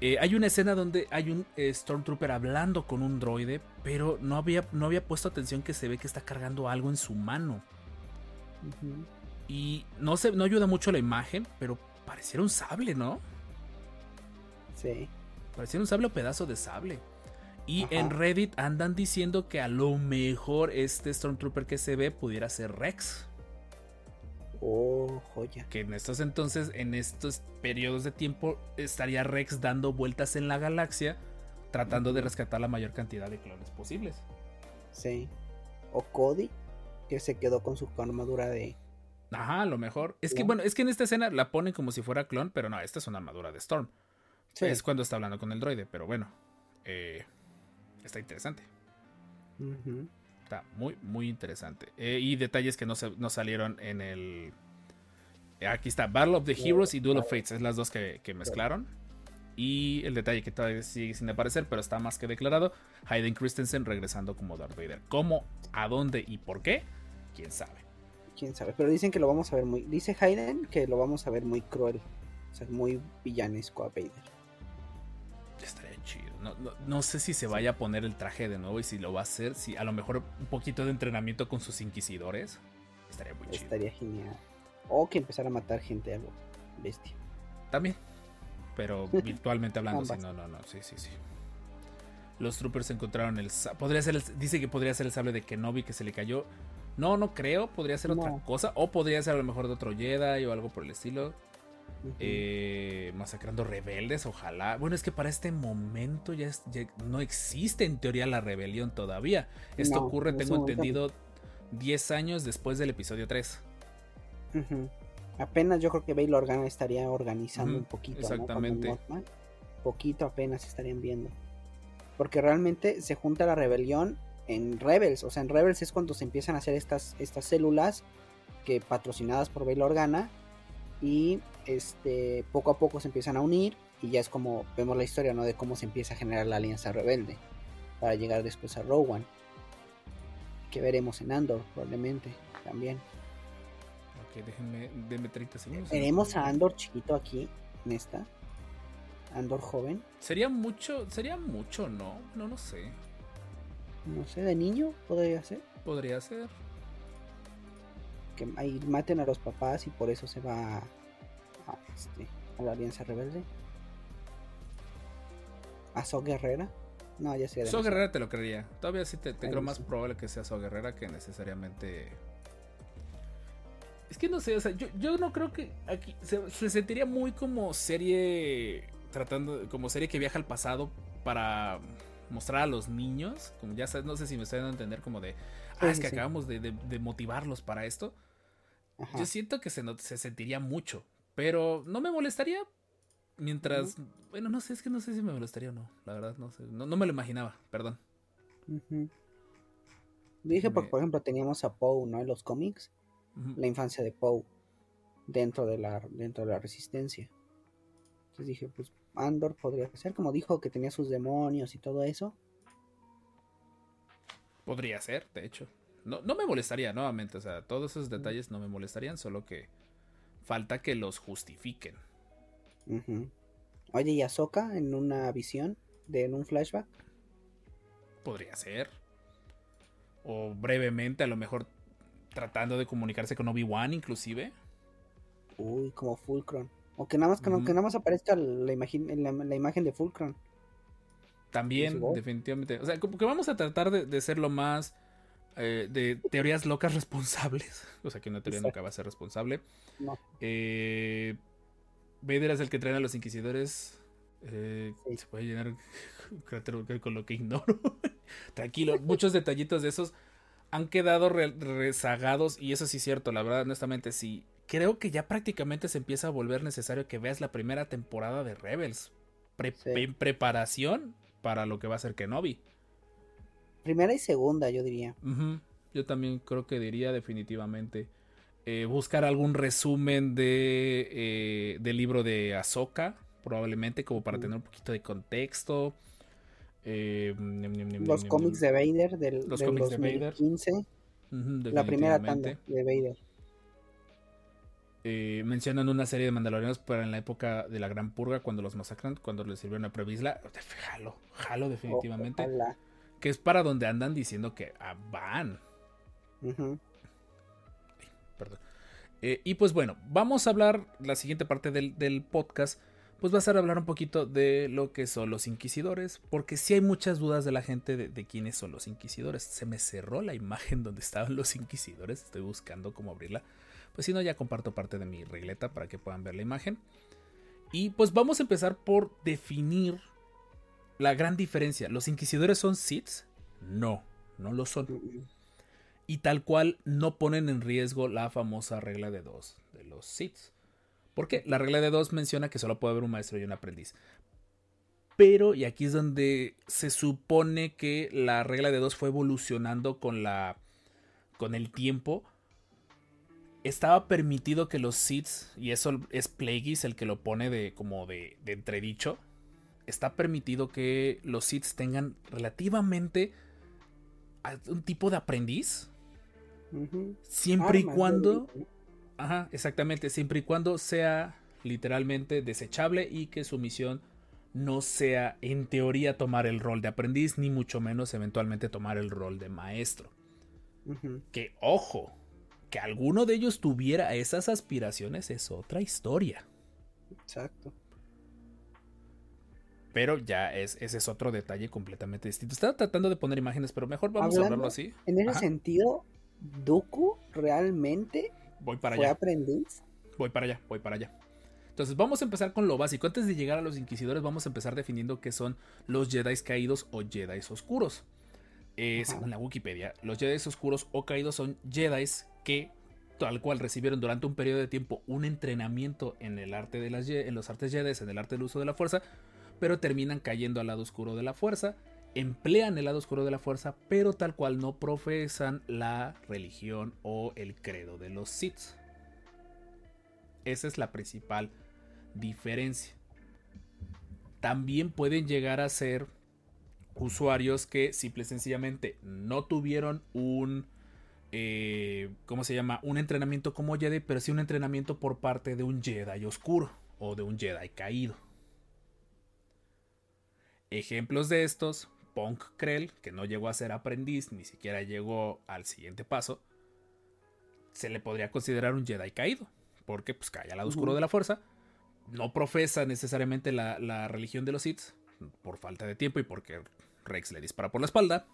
Eh, hay una escena donde hay un eh, Stormtrooper hablando con un droide, pero no había, no había puesto atención que se ve que está cargando algo en su mano. Y no, se, no ayuda mucho la imagen, pero pareciera un sable, ¿no? Sí. Pareciera un sable o pedazo de sable. Y Ajá. en Reddit andan diciendo que a lo mejor este Stormtrooper que se ve pudiera ser Rex. Oh, joya. Que en estos entonces, en estos periodos de tiempo, estaría Rex dando vueltas en la galaxia, tratando de rescatar la mayor cantidad de clones posibles. Sí. O Cody, que se quedó con su armadura de. Ajá, a lo mejor. Es que bueno, es que en esta escena la ponen como si fuera clon, pero no, esta es una armadura de Storm. Sí. Es cuando está hablando con el droide, pero bueno. eh, está interesante. Está muy, muy interesante. Eh, y detalles que no, se- no salieron en el. eh, Aquí está, Battle of the Heroes y Duel of Fates. Es las dos que, que mezclaron. Y el detalle que todavía sigue sin aparecer, pero está más que declarado. Hayden Christensen regresando como Darth Vader. ¿Cómo, a dónde y por qué? Quién sabe. Quién sabe. Pero dicen que lo vamos a ver muy. Dice Hayden que lo vamos a ver muy cruel. O sea, muy villanesco a Vader. Estaría chido. No, no- no sé si se vaya a poner el traje de nuevo y si lo va a hacer. Si a lo mejor un poquito de entrenamiento con sus inquisidores. Estaría muy chido. Estaría genial. O que empezara a matar gente a lo bestia. También. Pero virtualmente hablando, sí, no, no, no, sí, sí, sí. Los troopers encontraron el. Podría ser el- dice que podría ser el sable de Kenobi que se le cayó. No, no creo. Podría ser otra cosa. O podría ser a lo mejor de otro Jedi o algo por el estilo. Eh, masacrando rebeldes, ojalá. Bueno, es que para este momento ya, es- ya no existe en teoría la rebelión todavía. Esto No, ocurre, tengo entendido, 10 años después del episodio 3. Ujú. Apenas yo creo que Bail Organa estaría organizando un poquito. exactamente. Poquito apenas estarían viendo. Porque realmente se junta la rebelión en Rebels. O sea, en Rebels es cuando se empiezan a hacer estas, estas células que patrocinadas por Bail Organa. Y este poco a poco se empiezan a unir. Y ya es como vemos la historia, ¿no? De cómo se empieza a generar la alianza rebelde. Para llegar después a Rowan. Que veremos en Andor, probablemente. También. Ok, déjenme, denme 30 segundos. Veremos a Andor chiquito aquí, en esta. Andor joven. Sería mucho, sería mucho, ¿no? No, no sé. No sé, de niño podría ser. Podría ser. Que ahí maten a los papás y por eso se va a, a, este, a la Alianza Rebelde. A So Guerrera. No, ya sería So. Guerrera te lo creería. Todavía sí te, creo más probable que sea So Guerrera que necesariamente Es que no sé, o sea, yo, yo no creo que aquí se, se sentiría muy como serie tratando como serie que viaja al pasado para mostrar a los niños, como ya sabes, no sé si me estoy dando a entender como de, ah, Sí, es que sí. acabamos de, de- de motivarlos para esto. Ajá. Yo siento que se, not- se sentiría mucho, pero no me molestaría mientras, bueno, no sé, es que no sé si me molestaría o no, la verdad, no sé, no, no me lo imaginaba, perdón. Dije porque, por ejemplo, teníamos a Poe, ¿no? En los cómics, la infancia de Poe dentro de la, dentro de la resistencia. Entonces dije, pues Andor podría ser, como dijo que tenía sus demonios y todo eso. Podría ser, de hecho. No, no me molestaría, nuevamente. O sea, todos esos detalles no me molestarían, solo que falta que los justifiquen. Ujú. Oye, ¿y Ahsoka en una visión, de, en un flashback? Podría ser. O brevemente, a lo mejor tratando de comunicarse con Obi-Wan, inclusive. Uy, como Fulcron. O que nada más, que, que nada más aparezca la, imagen, la, la imagen de Fulcron. También, definitivamente. O sea, como que vamos a tratar de, de ser lo más eh, de teorías locas responsables. O sea, que una teoría Exacto. nunca va a ser responsable. No. Eh, Vader es el que trae a los inquisidores. Eh, Sí. Se puede llenar un cráter con lo que ignoro. Tranquilo, muchos detallitos de esos han quedado re- rezagados. Y eso sí es cierto, la verdad, honestamente, sí. Creo que ya prácticamente se empieza a volver necesario que veas la primera temporada de Rebels. Pre- Sí. En preparación para lo que va a ser Kenobi. Primera y segunda, yo diría. Yo también creo que diría definitivamente eh, buscar algún resumen de eh, del libro de Ahsoka, probablemente como para tener un poquito de contexto. Eh, ñam, Los cómics de Vader del, Los del de Vader. 2015. Ujú, La primera tanda de Vader. Eh, mencionan una serie de mandalorianos para en la época de la Gran Purga, cuando los masacran, cuando les sirvieron a Previsla. Jalo, jalo definitivamente. Ojalá. Que es para donde andan diciendo que ah, van. Perdón. Eh, y pues bueno, vamos a hablar, la siguiente parte del, del podcast, pues va a ser hablar un poquito de lo que son los inquisidores, porque sí hay muchas dudas de la gente de, de quiénes son los inquisidores. Se me cerró la imagen donde estaban los inquisidores, estoy buscando cómo abrirla. Pues si no, ya comparto parte de mi regleta para que puedan ver la imagen. Y pues vamos a empezar por definir la gran diferencia. ¿Los inquisidores son Siths? No, no lo son y tal cual no ponen en riesgo la famosa regla de dos de los Siths. Porque la regla de dos menciona que solo puede haber un maestro y un aprendiz. Pero, y aquí es donde se supone que la regla de dos fue evolucionando con la. con el tiempo. Estaba permitido que los Siths, y eso es Plagueis el que lo pone de como de, de entredicho. Está permitido que los Siths tengan relativamente un tipo de aprendiz. Siempre y cuando. Ajá, exactamente. Siempre y cuando sea literalmente desechable y que su misión no sea, en teoría, tomar el rol de aprendiz, ni mucho menos eventualmente tomar el rol de maestro. Que, ojo, que alguno de ellos tuviera esas aspiraciones es otra historia. Exacto. Pero ya es, ese es otro detalle completamente distinto. Estaba tratando de poner imágenes, pero mejor vamos a hablarlo así. En ese Ajá, sentido, Dooku realmente voy para fue allá. aprendiz. Voy para allá, voy para allá. Entonces vamos a empezar con lo básico. Antes de llegar a los inquisidores, vamos a empezar definiendo qué son los Jedi caídos o Jedi oscuros. Eh, según la Wikipedia, los Jedi oscuros o caídos son Jedi que tal cual recibieron durante un periodo de tiempo un entrenamiento en el arte de las en los artes Jedi, en el arte del uso de la fuerza, pero terminan cayendo al lado oscuro de la fuerza, emplean el lado oscuro de la fuerza, pero tal cual no profesan la religión o el credo de los Sith. Esa es la principal diferencia. También pueden llegar a ser usuarios que simple y sencillamente no tuvieron un eh, ¿cómo se llama? Un entrenamiento como Jedi, pero sí un entrenamiento por parte de un Jedi oscuro o de un Jedi caído. Ejemplos de estos, Punk Krell, que no llegó a ser aprendiz, ni siquiera llegó al siguiente paso, se le podría considerar un Jedi caído, porque pues cae al lado oscuro de la fuerza, no profesa necesariamente la, la religión de los Sith, por falta de tiempo y porque Rex le dispara por la espalda.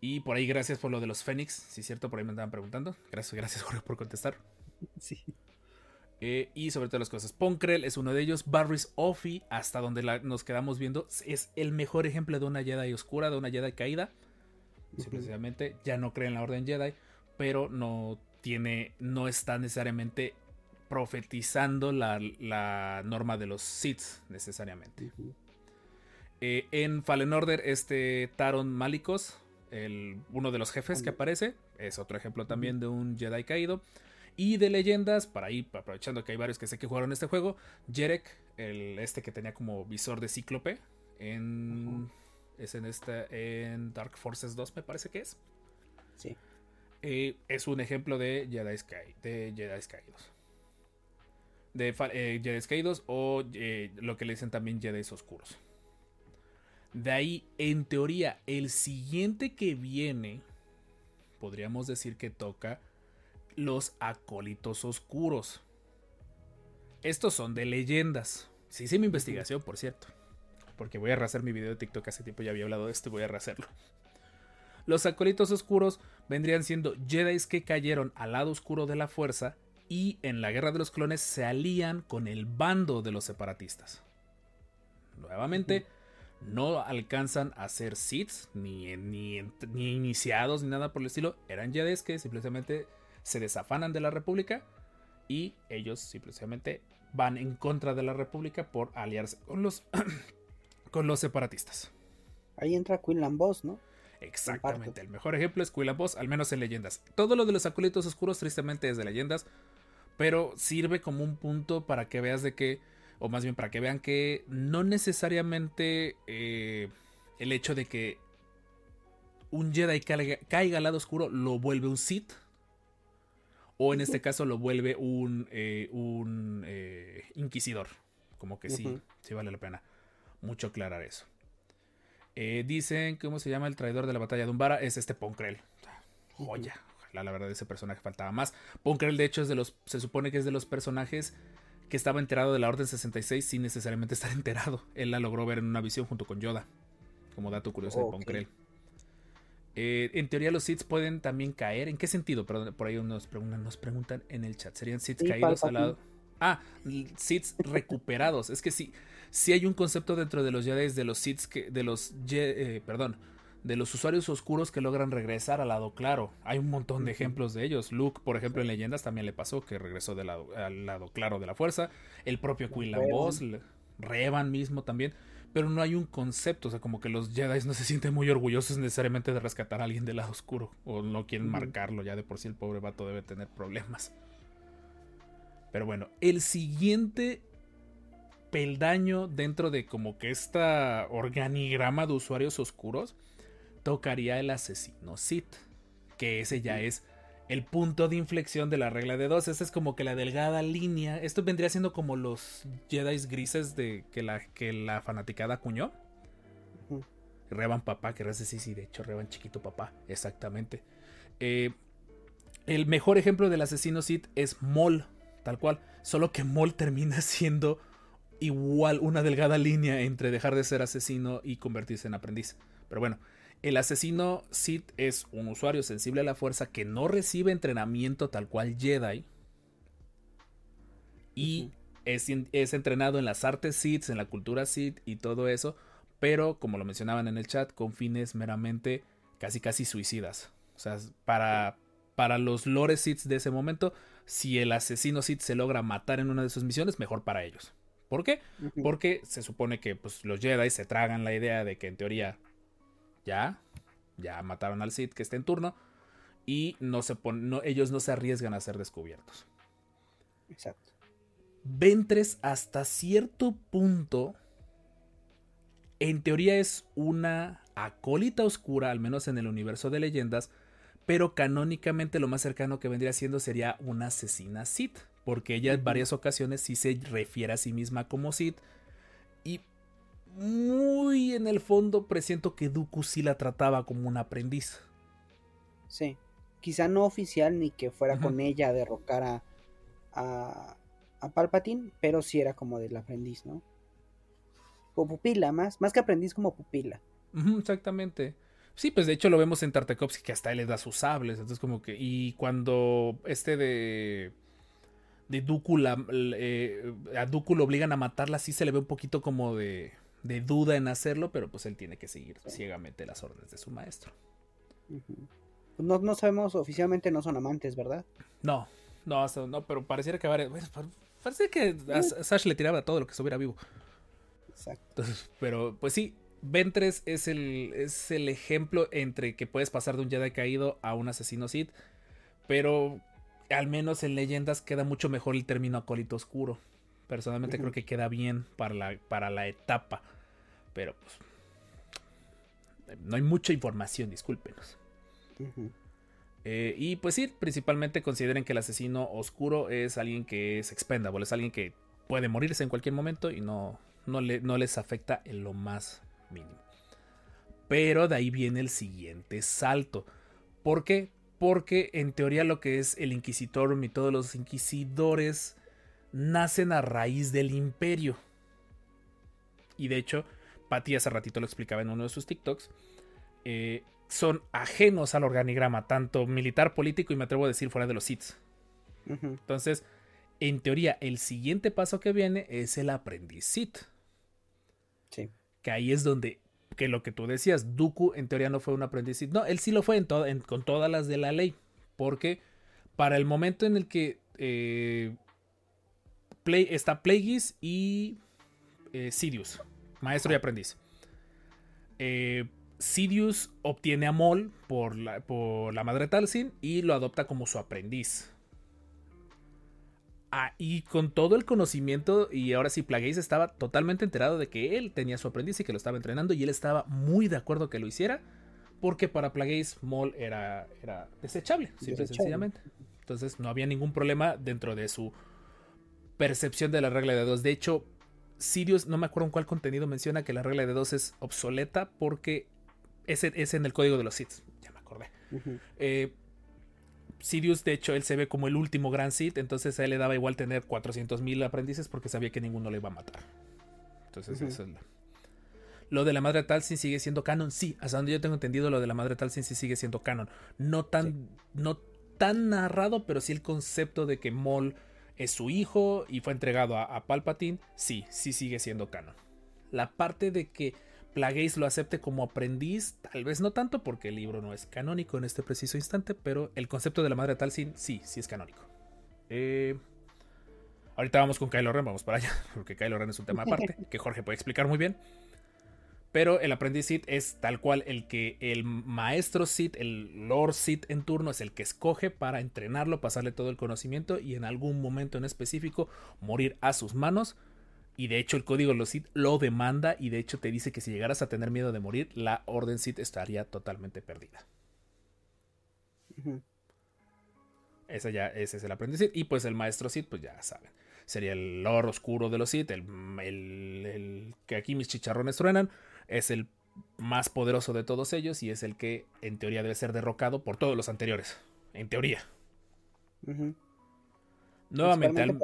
Y por ahí, gracias por lo de los Fénix. Sí, es cierto, por ahí me andaban preguntando. Gracias, gracias, Jorge, por contestar. Sí. Eh, y sobre todo las cosas. Ponkrell es uno de ellos. Barris Offy, hasta donde la- nos quedamos viendo, es el mejor ejemplo de una Jedi oscura, de una Jedi caída. Simplemente ya no cree en la Orden Jedi, pero no tiene, no está necesariamente profetizando la, la norma de los Sith necesariamente. Eh, en Fallen Order, este Taron Malicos, el, uno de los jefes que aparece, es otro ejemplo también de un Jedi caído. Y de leyendas, para ahí, aprovechando que hay varios que sé que jugaron este juego, Jerek, el, este que tenía como visor de cíclope, en, es en, esta, en Dark Forces 2 me parece que es. Sí. Eh, es un ejemplo de Jedi, de Jedi caídos. De eh, Jedi caídos o eh, lo que le dicen también Jedi oscuros. De ahí, en teoría, el siguiente que viene, podríamos decir que toca los acólitos oscuros. Estos son de leyendas. Sí hice mi investigación, por cierto. Porque voy a rehacer mi video de TikTok. Hace tiempo ya había hablado de esto y voy a rehacerlo. Los acólitos oscuros vendrían siendo Jedi que cayeron al lado oscuro de la fuerza y en la guerra de los clones se alían con el bando de los separatistas. Nuevamente, no alcanzan a ser Sith, ni, ni, ni iniciados, ni nada por el estilo. Eran Jedi que simplemente se desafanan de la República y ellos simplemente van en contra de la República por aliarse con los, con los separatistas. Ahí entra Quinlan Boss, ¿no? Exactamente, el mejor ejemplo es Quilla Boss, al menos en leyendas. Todo lo de los acólitos oscuros, tristemente, es de leyendas, pero sirve como un punto para que veas de que, o más bien para que vean que no necesariamente eh, el hecho de que un Jedi caiga, caiga al lado oscuro lo vuelve un Sith, o en este caso lo vuelve un, eh, un eh, Inquisidor. Como que sí, sí vale la pena mucho aclarar eso. Eh, dicen, ¿cómo se llama el traidor de la batalla de Umbara? Es este Ponkrell. Joya. Ojalá, la verdad, ese personaje faltaba más. Ponkrell, de hecho, es de los. Se supone que es de los personajes que estaba enterado de la Orden 66 sin necesariamente estar enterado. Él la logró ver en una visión junto con Yoda. Como dato curioso de Ok. Eh, en teoría, los Sith pueden también caer. ¿En qué sentido? Perdón, por ahí nos preguntan, nos preguntan en el chat. ¿Serían Sí, caídos al lado? Ah, Siths recuperados. es que sí, sí hay un concepto dentro de los Jedi de los Siths que, de los, eh, perdón, de los usuarios oscuros que logran regresar al lado claro. Hay un montón de ejemplos de ellos. Luke, por ejemplo, en leyendas también le pasó que regresó del lado, al lado claro de la fuerza. El propio Quinlan Revan. Boss, Revan mismo también. Pero no hay un concepto, o sea, como que los Jedi no se sienten muy orgullosos necesariamente de rescatar a alguien del lado oscuro. O no quieren marcarlo, ya de por sí el pobre vato debe tener problemas. Pero bueno, el siguiente peldaño dentro de como que esta organigrama de usuarios oscuros tocaría el asesino Sith, que ese ya es el punto de inflexión de la regla de dos. Esa es como que la delgada línea. Esto vendría siendo como los Jedi grises de que la, que la fanaticada acuñó. Ujú. Revan papá, que sí, sí, de hecho, Revan chiquito papá, exactamente. Eh, el mejor ejemplo del asesino Sith es Mol, tal cual. Solo que Mol termina siendo igual una delgada línea entre dejar de ser asesino y convertirse en aprendiz. Pero bueno, el asesino Sith es un usuario sensible a la fuerza que no recibe entrenamiento tal cual Jedi. Y es, es entrenado en las artes Sith, en la cultura Sith y todo eso. Pero, como lo mencionaban en el chat, con fines meramente casi casi suicidas. O sea, para, para los lores Sith de ese momento, si el asesino Sith se logra matar en una de sus misiones, mejor para ellos. ¿Por qué? Porque se supone que pues, los Jedi se tragan la idea de que en teoría ya, ya mataron al Sith que está en turno y no se pon- no, ellos no se arriesgan a ser descubiertos. Exacto. Ventres hasta cierto punto, en teoría es una acólita oscura, al menos en el universo de leyendas, pero canónicamente lo más cercano que vendría siendo sería una asesina Sith, porque ella en varias ocasiones sí se refiere a sí misma como Sith muy en el fondo presiento que Dooku sí la trataba como un aprendiz. Sí. Quizá no oficial ni que fuera con ella a derrocar a, a, a Palpatine, pero sí era como del aprendiz, ¿no? O pupila, más, más que aprendiz como pupila. Exactamente. Sí, pues de hecho lo vemos en Tartakovsky que hasta él le da sus sables. Entonces, como que. Y cuando este de. De Dooku, la- eh, a Dooku lo obligan a matarla, sí se le ve un poquito como de, de duda en hacerlo, pero pues él tiene que seguir ciegamente las órdenes de su maestro. No, no sabemos, oficialmente no son amantes, ¿verdad? No, no, no, pero pareciera que. varias- bueno, par- parece que a Sash le tiraba todo lo que estuviera vivo. Exacto. Entonces, pero pues sí, Ventres es el, es el ejemplo entre que puedes pasar de un Jedi caído a un asesino Sith, pero al menos en leyendas queda mucho mejor el término acólito oscuro. Personalmente creo que queda bien para la, para la etapa, pero pues no hay mucha información, discúlpenos. Eh, y pues sí, principalmente consideren que el asesino oscuro es alguien que es expendable, es alguien que puede morirse en cualquier momento y no, no, le- no les afecta en lo más mínimo. Pero de ahí viene el siguiente salto. ¿Por qué? Porque en teoría lo que es el Inquisitorum y todos los inquisidores nacen a raíz del imperio. Y de hecho, Patty hace ratito lo explicaba en uno de sus TikToks. eh, son ajenos al organigrama, tanto militar, político y me atrevo a decir fuera de los. Ujú. Entonces, en teoría, el siguiente paso que viene es el aprendiz Sith. Sí. Que ahí es donde, que lo que tú decías, Dooku en teoría no fue un aprendiz Sith. No, él sí lo fue en to- en- con todas las de la ley. Porque para el momento en el que eh, Play, está Plagueis y eh, Sidious, maestro y aprendiz. Eh, Sidious obtiene a Maul por la, por la madre Talsin y lo adopta como su aprendiz. Ah, y con todo el conocimiento, y ahora sí, Plagueis estaba totalmente enterado de que él tenía su aprendiz y que lo estaba entrenando, y él estaba muy de acuerdo que lo hiciera, porque para Plagueis Maul era, era desechable, simple y sencillamente. Entonces no había ningún problema dentro de su percepción de la regla de dos. De hecho, Sirius, no me acuerdo en cuál contenido menciona que la regla de dos es obsoleta porque es, es en el código de los Sith. Ya me acordé. Eh, Sirius, de hecho, él se ve como el último gran Sith, entonces a él le daba igual tener 400.000 aprendices porque sabía que ninguno le iba a matar. Entonces, eso es la- Lo de la madre Talsin sigue siendo canon, sí, hasta donde yo tengo entendido, lo de la madre Talsin sí sigue siendo canon. No tan, no tan narrado, pero sí el concepto de que Maul es su hijo y fue entregado a, a Palpatine, sí, sí sigue siendo canon. La parte de que Plagueis lo acepte como aprendiz, tal vez no tanto porque el libro no es canónico en este preciso instante, pero el concepto de la madre Talsin sí, sí es canónico. Eh, ahorita vamos con Kylo Ren, vamos para allá, porque Kylo Ren es un tema aparte, que Jorge puede explicar muy bien. Pero el aprendiz Sith es tal cual el que el maestro Sith, el Lord Sith en turno, es el que escoge para entrenarlo, pasarle todo el conocimiento y en algún momento en específico morir a sus manos. Y de hecho el código de los Sith lo demanda y de hecho te dice que si llegaras a tener miedo de morir, la orden Sith estaría totalmente perdida. Ese ya ese es el aprendiz Sith. Y pues el maestro Sith, pues ya saben. Sería el Lord oscuro de los Sith, el, el- el que aquí mis chicharrones truenan. Es el más poderoso de todos ellos y es el que en teoría debe ser derrocado por todos los anteriores. En teoría. Ujú. Nuevamente, al-.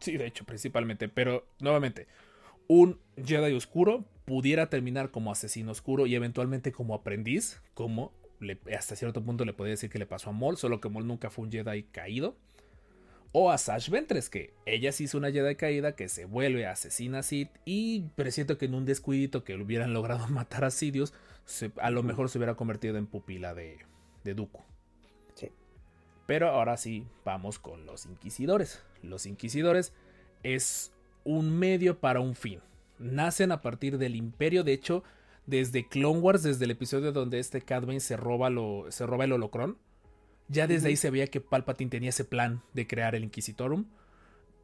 Sí, de hecho, principalmente. Pero, nuevamente, un Jedi oscuro pudiera terminar como asesino oscuro y eventualmente como aprendiz, como le- hasta cierto punto le podría decir que le pasó a Maul, solo que Maul nunca fue un Jedi caído. O a Sash Ventres, que ella sí hizo una Jedi caída que se vuelve asesina Sith y presiento que en un descuidito que hubieran logrado matar a Sidious, se- a lo mejor se hubiera convertido en pupila de, de Dooku. Sí. Pero ahora sí, vamos con los inquisidores. Los inquisidores es un medio para un fin. Nacen a partir del imperio, de hecho, desde Clone Wars, desde el episodio donde este Cad Bane se roba, lo, se roba el holocrón. Ya desde ahí se veía que Palpatine tenía ese plan de crear el Inquisitorum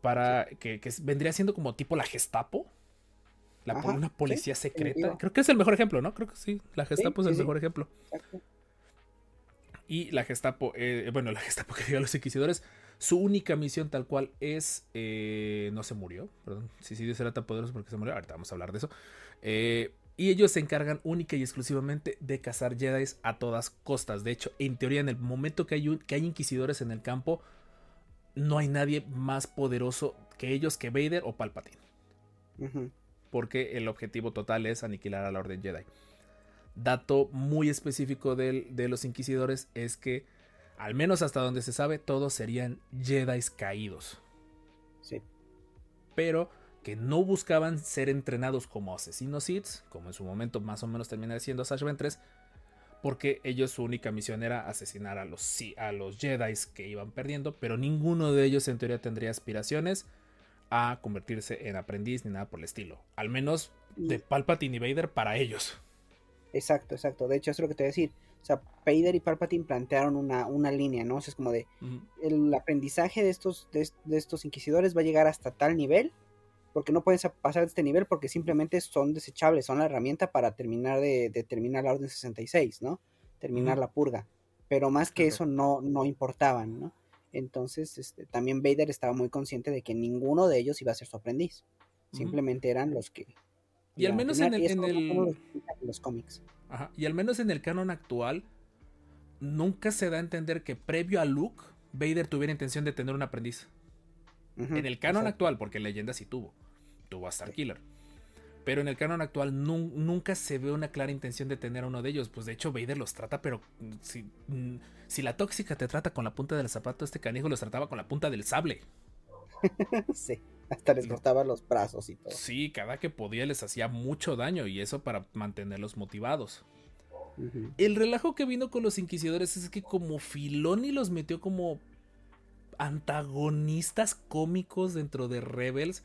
para que, que vendría siendo como tipo la Gestapo. La, Ajá, una sí, policía secreta. Creo que es el mejor ejemplo, ¿no? Creo que sí. La Gestapo es el mejor ejemplo. Exacto. Y la Gestapo, eh, bueno, la Gestapo que dio a los inquisidores, su única misión tal cual es. eh, no se murió, perdón. Si sí, Dios era tan poderoso porque se murió. Ahorita vamos a hablar de eso. Eh, y ellos se encargan única y exclusivamente de cazar Jedi a todas costas. De hecho, en teoría, en el momento que hay, un- que hay inquisidores en el campo, no hay nadie más poderoso que ellos, que Vader o Palpatine porque el objetivo total es aniquilar a la Orden Jedi. Dato muy específico de, de los inquisidores es que, al menos hasta donde se sabe, todos serían Jedi caídos. Sí. Pero que no buscaban ser entrenados como asesinos Sith, como en su momento más o menos termina siendo Sash Ventress, porque ellos su única misión era asesinar a los, a los Jedi que iban perdiendo, pero ninguno de ellos en teoría tendría aspiraciones a convertirse en aprendiz ni nada por el estilo. Al menos de Palpatine y Vader para ellos. Exacto, exacto. De hecho, eso es lo que te voy a decir. O sea, Vader y Palpatine plantearon una, una línea, ¿no? O sea, es como de el aprendizaje de estos, de, estos inquisidores va a llegar hasta tal nivel, porque no pueden pasar de este nivel porque simplemente son desechables, son la herramienta para terminar de, terminar la Orden 66, ¿no? Terminar la purga. Pero más que eso no, no importaban, ¿no? Entonces, este, también Vader estaba muy consciente de que ninguno de ellos iba a ser su aprendiz. Simplemente eran los que y al menos en el, los cómics. Y al menos en el canon actual, nunca se da a entender que previo a Luke, Vader tuviera intención de tener un aprendiz. en el canon actual, porque Leyenda sí tuvo. Tuvo a Starkiller. Pero en el canon actual nunca se ve una clara intención de tener a uno de ellos. Pues de hecho, Vader los trata, pero si, si la tóxica te trata con la punta del zapato, este canijo los trataba con la punta del sable. sí. Hasta les cortaba los brazos y todo. Sí, cada que podía les hacía mucho daño y eso para mantenerlos motivados. El relajo que vino con los inquisidores es que como Filoni los metió como antagonistas cómicos dentro de Rebels,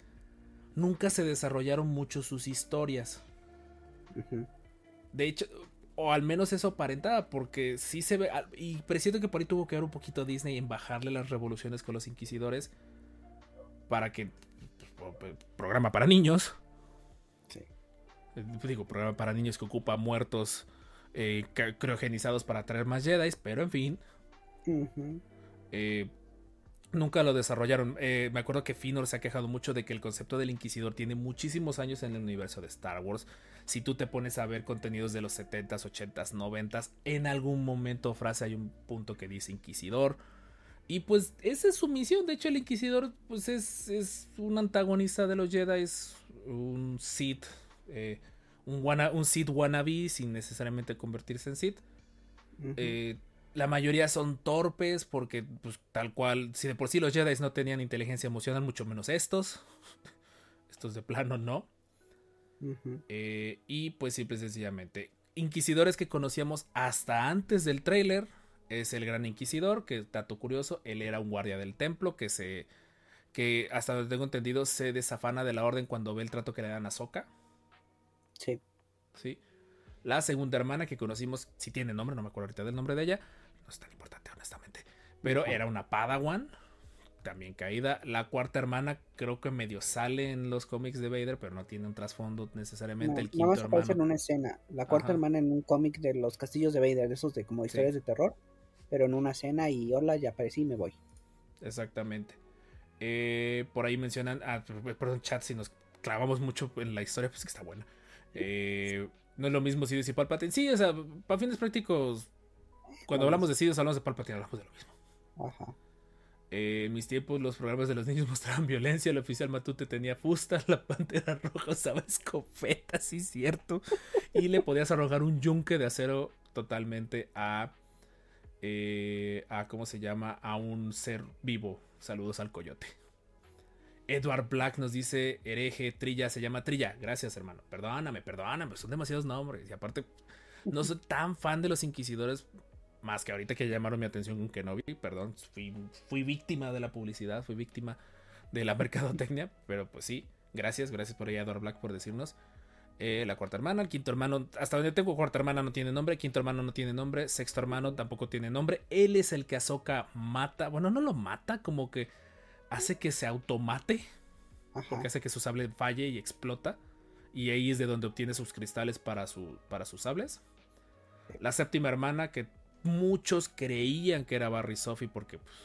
nunca se desarrollaron mucho sus historias. De hecho, o al menos eso aparentaba, porque sí se ve, y presiento que por ahí tuvo que ver un poquito Disney en bajarle las revoluciones con los inquisidores, para que programa para niños. Sí. Eh, digo, programa para niños que ocupa muertos eh, criogenizados para traer más Jedi, pero en fin. Eh, nunca lo desarrollaron. me acuerdo que Finor se ha quejado mucho de que el concepto del Inquisidor tiene muchísimos años en el universo de Star Wars. Si tú te pones a ver contenidos de los 70s, 80s, 90s, en algún momento frase hay un punto que dice Inquisidor y pues esa es su misión. De hecho, el Inquisidor pues es, es un antagonista de los Jedi, es un Sith, eh, un, un Sith wannabe sin necesariamente convertirse en Sith. Eh, la mayoría son torpes porque pues tal cual, si de por sí los Jedi no tenían inteligencia emocional, mucho menos estos. estos de plano no. Eh, y pues simple y sencillamente, inquisidores que conocíamos hasta antes del trailer es el gran inquisidor, que dato curioso, él era un guardia del templo que se que hasta donde tengo entendido se desafana de la orden cuando ve el trato que le dan a Soka. Sí. Sí. La segunda hermana que conocimos, si tiene nombre, no me acuerdo ahorita del nombre de ella, no es tan importante honestamente, pero era una Padawan, también caída. La cuarta hermana creo que medio sale en los cómics de Vader, pero no tiene un trasfondo necesariamente. el quinto hermano. en una escena. La cuarta hermana en un cómic de los castillos de Vader, de esos de como historias de terror pero en una cena y hola, ya aparecí y me voy. Exactamente. Eh, por ahí mencionan, ah, perdón, chat, si nos clavamos mucho en la historia, pues que está buena. Eh, no es lo mismo si y Palpatine. Sí, o sea, para fines prácticos, cuando hablamos de Sidious hablamos de Palpatine, hablamos de lo mismo. Ajá. Eh, en mis tiempos los programas de los niños mostraban violencia, el oficial Matute tenía fusta, la pantera roja usaba escopeta, sí cierto, y le podías arrojar un yunque de acero totalmente a eh, a, ¿cómo se llama? A un ser vivo. Saludos al coyote. Edward Black nos dice hereje, Trilla, se llama Trilla. Gracias, hermano. Perdóname, perdóname, son demasiados nombres. Y aparte, no soy tan fan de los inquisidores, más que ahorita que llamaron mi atención con Kenobi. Perdón, fui, fui víctima de la publicidad, fui víctima de la mercadotecnia. Pero pues sí, gracias, gracias por ahí, Edward Black, por decirnos. Eh, la cuarta hermana, el quinto hermano, hasta donde tengo cuarta hermana no tiene nombre, quinto hermano no tiene nombre, sexto hermano tampoco tiene nombre. Él es el que Ahsoka mata, bueno, no lo mata, como que hace que se automate, porque hace que su sable falle y explota. Y ahí es de donde obtiene sus cristales para, su, para sus sables. La séptima hermana, que muchos creían que era Barry Sophie porque pues,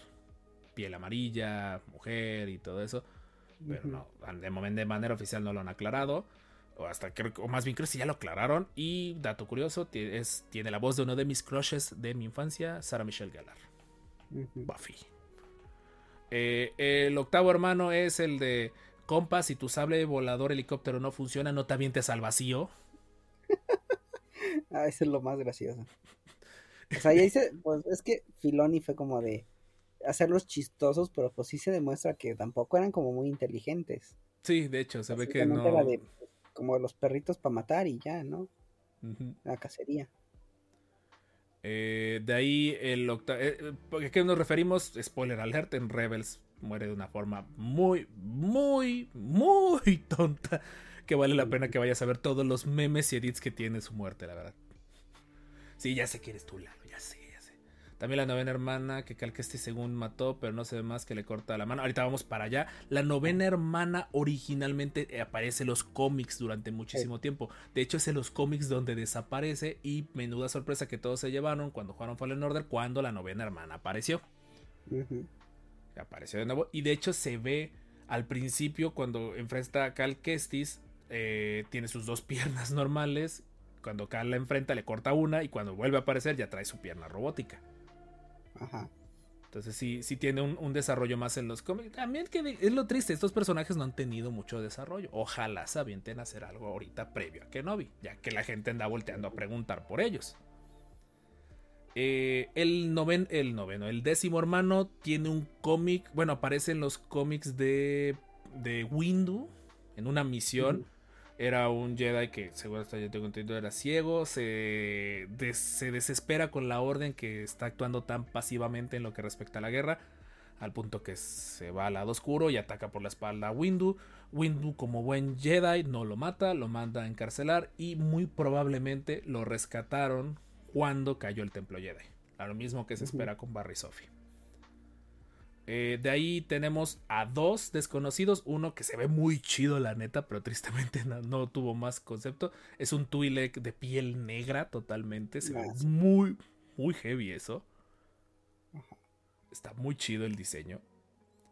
piel amarilla, mujer y todo eso. Pero no, de momento de manera oficial no lo han aclarado o hasta creo o más bien creo que ya lo aclararon. Y dato curioso, es, tiene la voz de uno de mis crushes de mi infancia, Sarah Michelle Gellar. Buffy. Eh, el octavo hermano es el de compa, si tu sable volador helicóptero no funciona, no te avientes al vacío. Ah, eso es lo más gracioso. O sea, ya dice, pues es que Filoni fue como de hacerlos chistosos, pero pues sí se demuestra que tampoco eran como muy inteligentes. Sí, de hecho, se ve que no. era de, como los perritos para matar y ya, ¿no? La cacería. Eh, de ahí el octavo. ¿A qué nos referimos? Spoiler alert: en Rebels muere de una forma muy, muy, muy tonta. Que vale la pena que vayas a ver todos los memes y edits que tiene su muerte, la verdad. Sí, ya sé que eres tú, Lalo, ya sé, ya sé. También la novena hermana que Cal Kestis según mató, pero no se ve más que le corta la mano. Ahorita vamos para allá. La novena hermana originalmente eh, aparece en los cómics durante muchísimo tiempo. De hecho, es en los cómics donde desaparece y menuda sorpresa que todos se llevaron cuando jugaron Fallen Order cuando la novena hermana apareció. Apareció de nuevo. Y de hecho se ve al principio cuando enfrenta a Cal Kestis. eh, tiene sus dos piernas normales. Cuando Cal la enfrenta le corta una y cuando vuelve a aparecer ya trae su pierna robótica. Ajá. Entonces sí, sí tiene un, un desarrollo más en los cómics. También que es lo triste, estos personajes no han tenido mucho desarrollo. Ojalá se avienten a hacer algo ahorita previo a Kenobi, ya que la gente anda volteando a preguntar por ellos. Eh, el, noven, el noveno, el décimo hermano tiene un cómic, bueno, aparece en los cómics de, de Windu, en una misión. Era un Jedi que, según hasta yo tengo entendido, era ciego. Se, des- se desespera con la orden que está actuando tan pasivamente en lo que respecta a la guerra. Al punto que se va al lado oscuro y ataca por la espalda a Windu. Windu, como buen Jedi, no lo mata, lo manda a encarcelar. Y muy probablemente lo rescataron cuando cayó el templo Jedi. A lo mismo que se espera con Barry Sophie. Eh, de ahí tenemos a dos desconocidos. Uno que se ve muy chido, la neta, pero tristemente no, no tuvo más concepto. Es un Twi'lek de piel negra totalmente. Se ve muy, muy heavy eso. Está muy chido el diseño.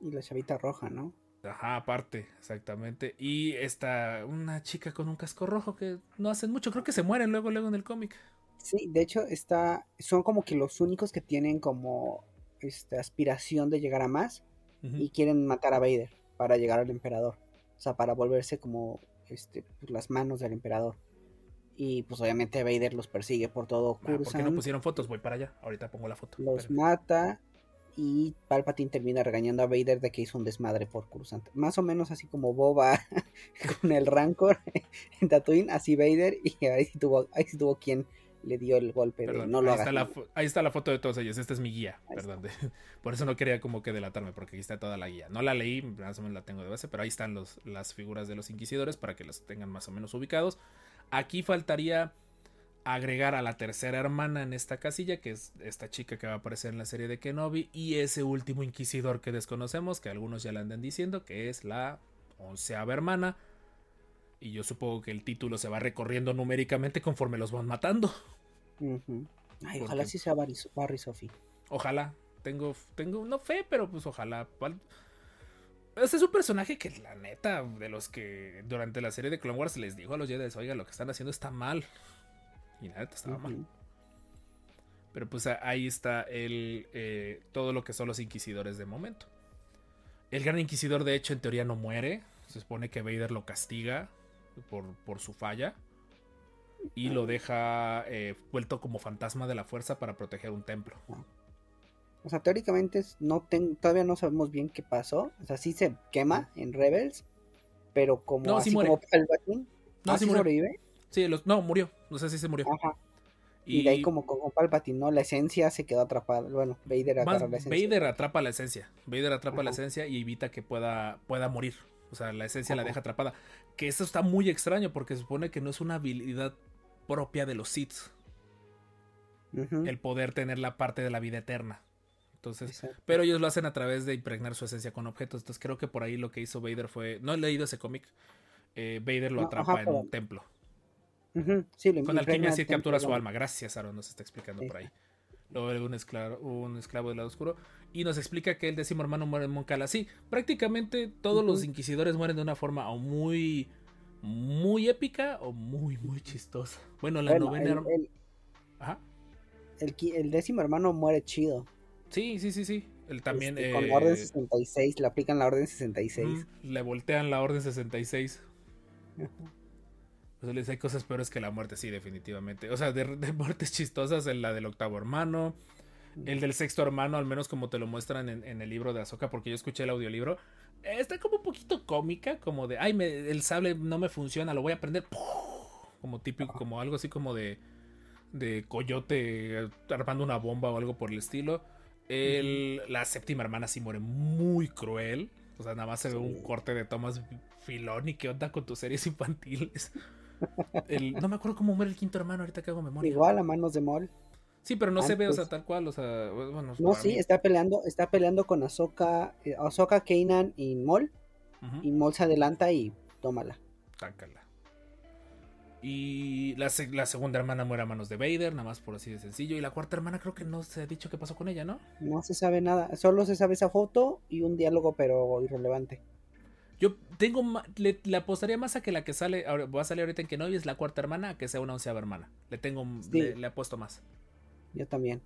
Y la chavita roja, ¿no? Ajá, aparte, exactamente. Y esta, una chica con un casco rojo que no hacen mucho. Creo que se mueren luego, luego en el cómic. Sí, de hecho está, son como que los únicos que tienen como esta aspiración de llegar a más y quieren matar a Vader para llegar al emperador. O sea, para volverse como este pues, las manos del emperador. Y pues obviamente Vader los persigue por todo Ah, ¿Por qué no pusieron fotos? Voy para allá. Ahorita pongo la foto. los mata y Palpatine termina regañando a Vader de que hizo un desmadre por Coruscant. Más o menos así como Boba con el Rancor en Tatooine, así Vader y ahí sí tuvo, ahí sí tuvo quien le dio el golpe de no lo ahí, hagas. está la, niño". fo- ahí está la foto de todos ellos. Esta es mi guía. Ahí Perdón. de- por eso no quería como que delatarme, porque aquí está toda la guía. No la leí, más o menos la tengo de base, pero ahí están los, las figuras de los inquisidores para que los tengan más o menos ubicados. Aquí faltaría agregar a la tercera hermana en esta casilla, que es esta chica que va a aparecer en la serie de Kenobi, y ese último inquisidor que desconocemos, que algunos ya le andan diciendo, que es la onceava hermana. Y yo supongo que el título se va recorriendo numéricamente conforme los van matando. Ay, ¿Por ojalá sí sea Barry, Barry Sophie. Ojalá. Tengo, tengo, no fe, pero pues ojalá. Este es un personaje que la neta, de los que durante la serie de Clone Wars les dijo a los Jedi, oiga, lo que están haciendo está mal. Y la neta estaba mal. Pero pues ahí está el, eh, todo lo que son los inquisidores de momento. El gran inquisidor, de hecho, en teoría no muere. Se supone que Vader lo castiga por, por su falla. Y lo deja eh, vuelto como fantasma de la fuerza para proteger un templo. O sea, teóricamente no ten- todavía no sabemos bien qué pasó. O sea, sí se quema en Rebels, pero como No, sí así muere. como Palpatine. No, ¿ah, sí sí sobrevive? Sí, los, no, murió. No sé si se murió. Ajá. Y, de ahí como con Palpatine, ¿no? La esencia se quedó atrapada. Bueno, Vader agarra la esencia. Vader atrapa la esencia. Vader atrapa la esencia y evita que pueda, pueda morir. O sea, la esencia la deja atrapada. Que eso está muy extraño porque se supone que no es una habilidad propia de los Sith. El poder tener la parte de la vida eterna. Entonces, Exacto. pero ellos lo hacen a través de impregnar su esencia con objetos. Entonces creo que por ahí lo que hizo Vader fue. No he leído ese cómic. eh, Vader lo No, atrapa ajá, en pero- un templo. Sí, lo Con alquimia dentro captura su alma. Gracias, Aaron, nos está explicando por ahí. Luego un esclavo, un esclavo del lado oscuro. Y nos explica que el décimo hermano muere en Moncala. Sí, prácticamente todos los inquisidores mueren de una forma o muy, muy épica o muy, muy chistosa. Bueno, la Bueno, novena. el, el- Ajá. el el décimo hermano muere chido. Sí, sí, sí, sí. También. Este, con eh, la orden 66, le aplican la orden 66. mm, le voltean la orden 66. Ujú. O sea, hay cosas peores que la muerte, sí, definitivamente. O sea, de, de muertes chistosas, en la del octavo hermano. El del sexto hermano, al menos como te lo muestran en, en el libro de Azoka, porque yo escuché el audiolibro. Está como un poquito cómica, como de, ay, me- el sable no me funciona, lo voy a aprender. Como típico, como algo así como de, de coyote armando una bomba o algo por el estilo. El, la séptima hermana sí muere muy cruel. O sea, nada más se ve un corte de Thomas Filón y qué onda con tus series infantiles. El- no me acuerdo cómo muere el quinto hermano, ahorita que hago memoria. Igual a manos de Mol. Sí, pero no se ve, o sea, tal cual, o sea, bueno, No, sí, mí- está peleando, está peleando con Ahsoka, eh, Ahsoka, Kanan y Mol. Y Mol se adelanta y tómala. tácala. Y la segunda hermana muere a manos de Vader, nada más por así de sencillo. Y la cuarta hermana creo que no se ha dicho qué pasó con ella, ¿no? No se sabe nada, solo se sabe esa foto y un diálogo, pero irrelevante. Yo tengo le, le apostaría más a que la que sale, ahora- va a salir ahorita en Kenobi es la cuarta hermana, a que sea una onceava hermana. Le tengo, Sí. le, le apuesto más. Yo también.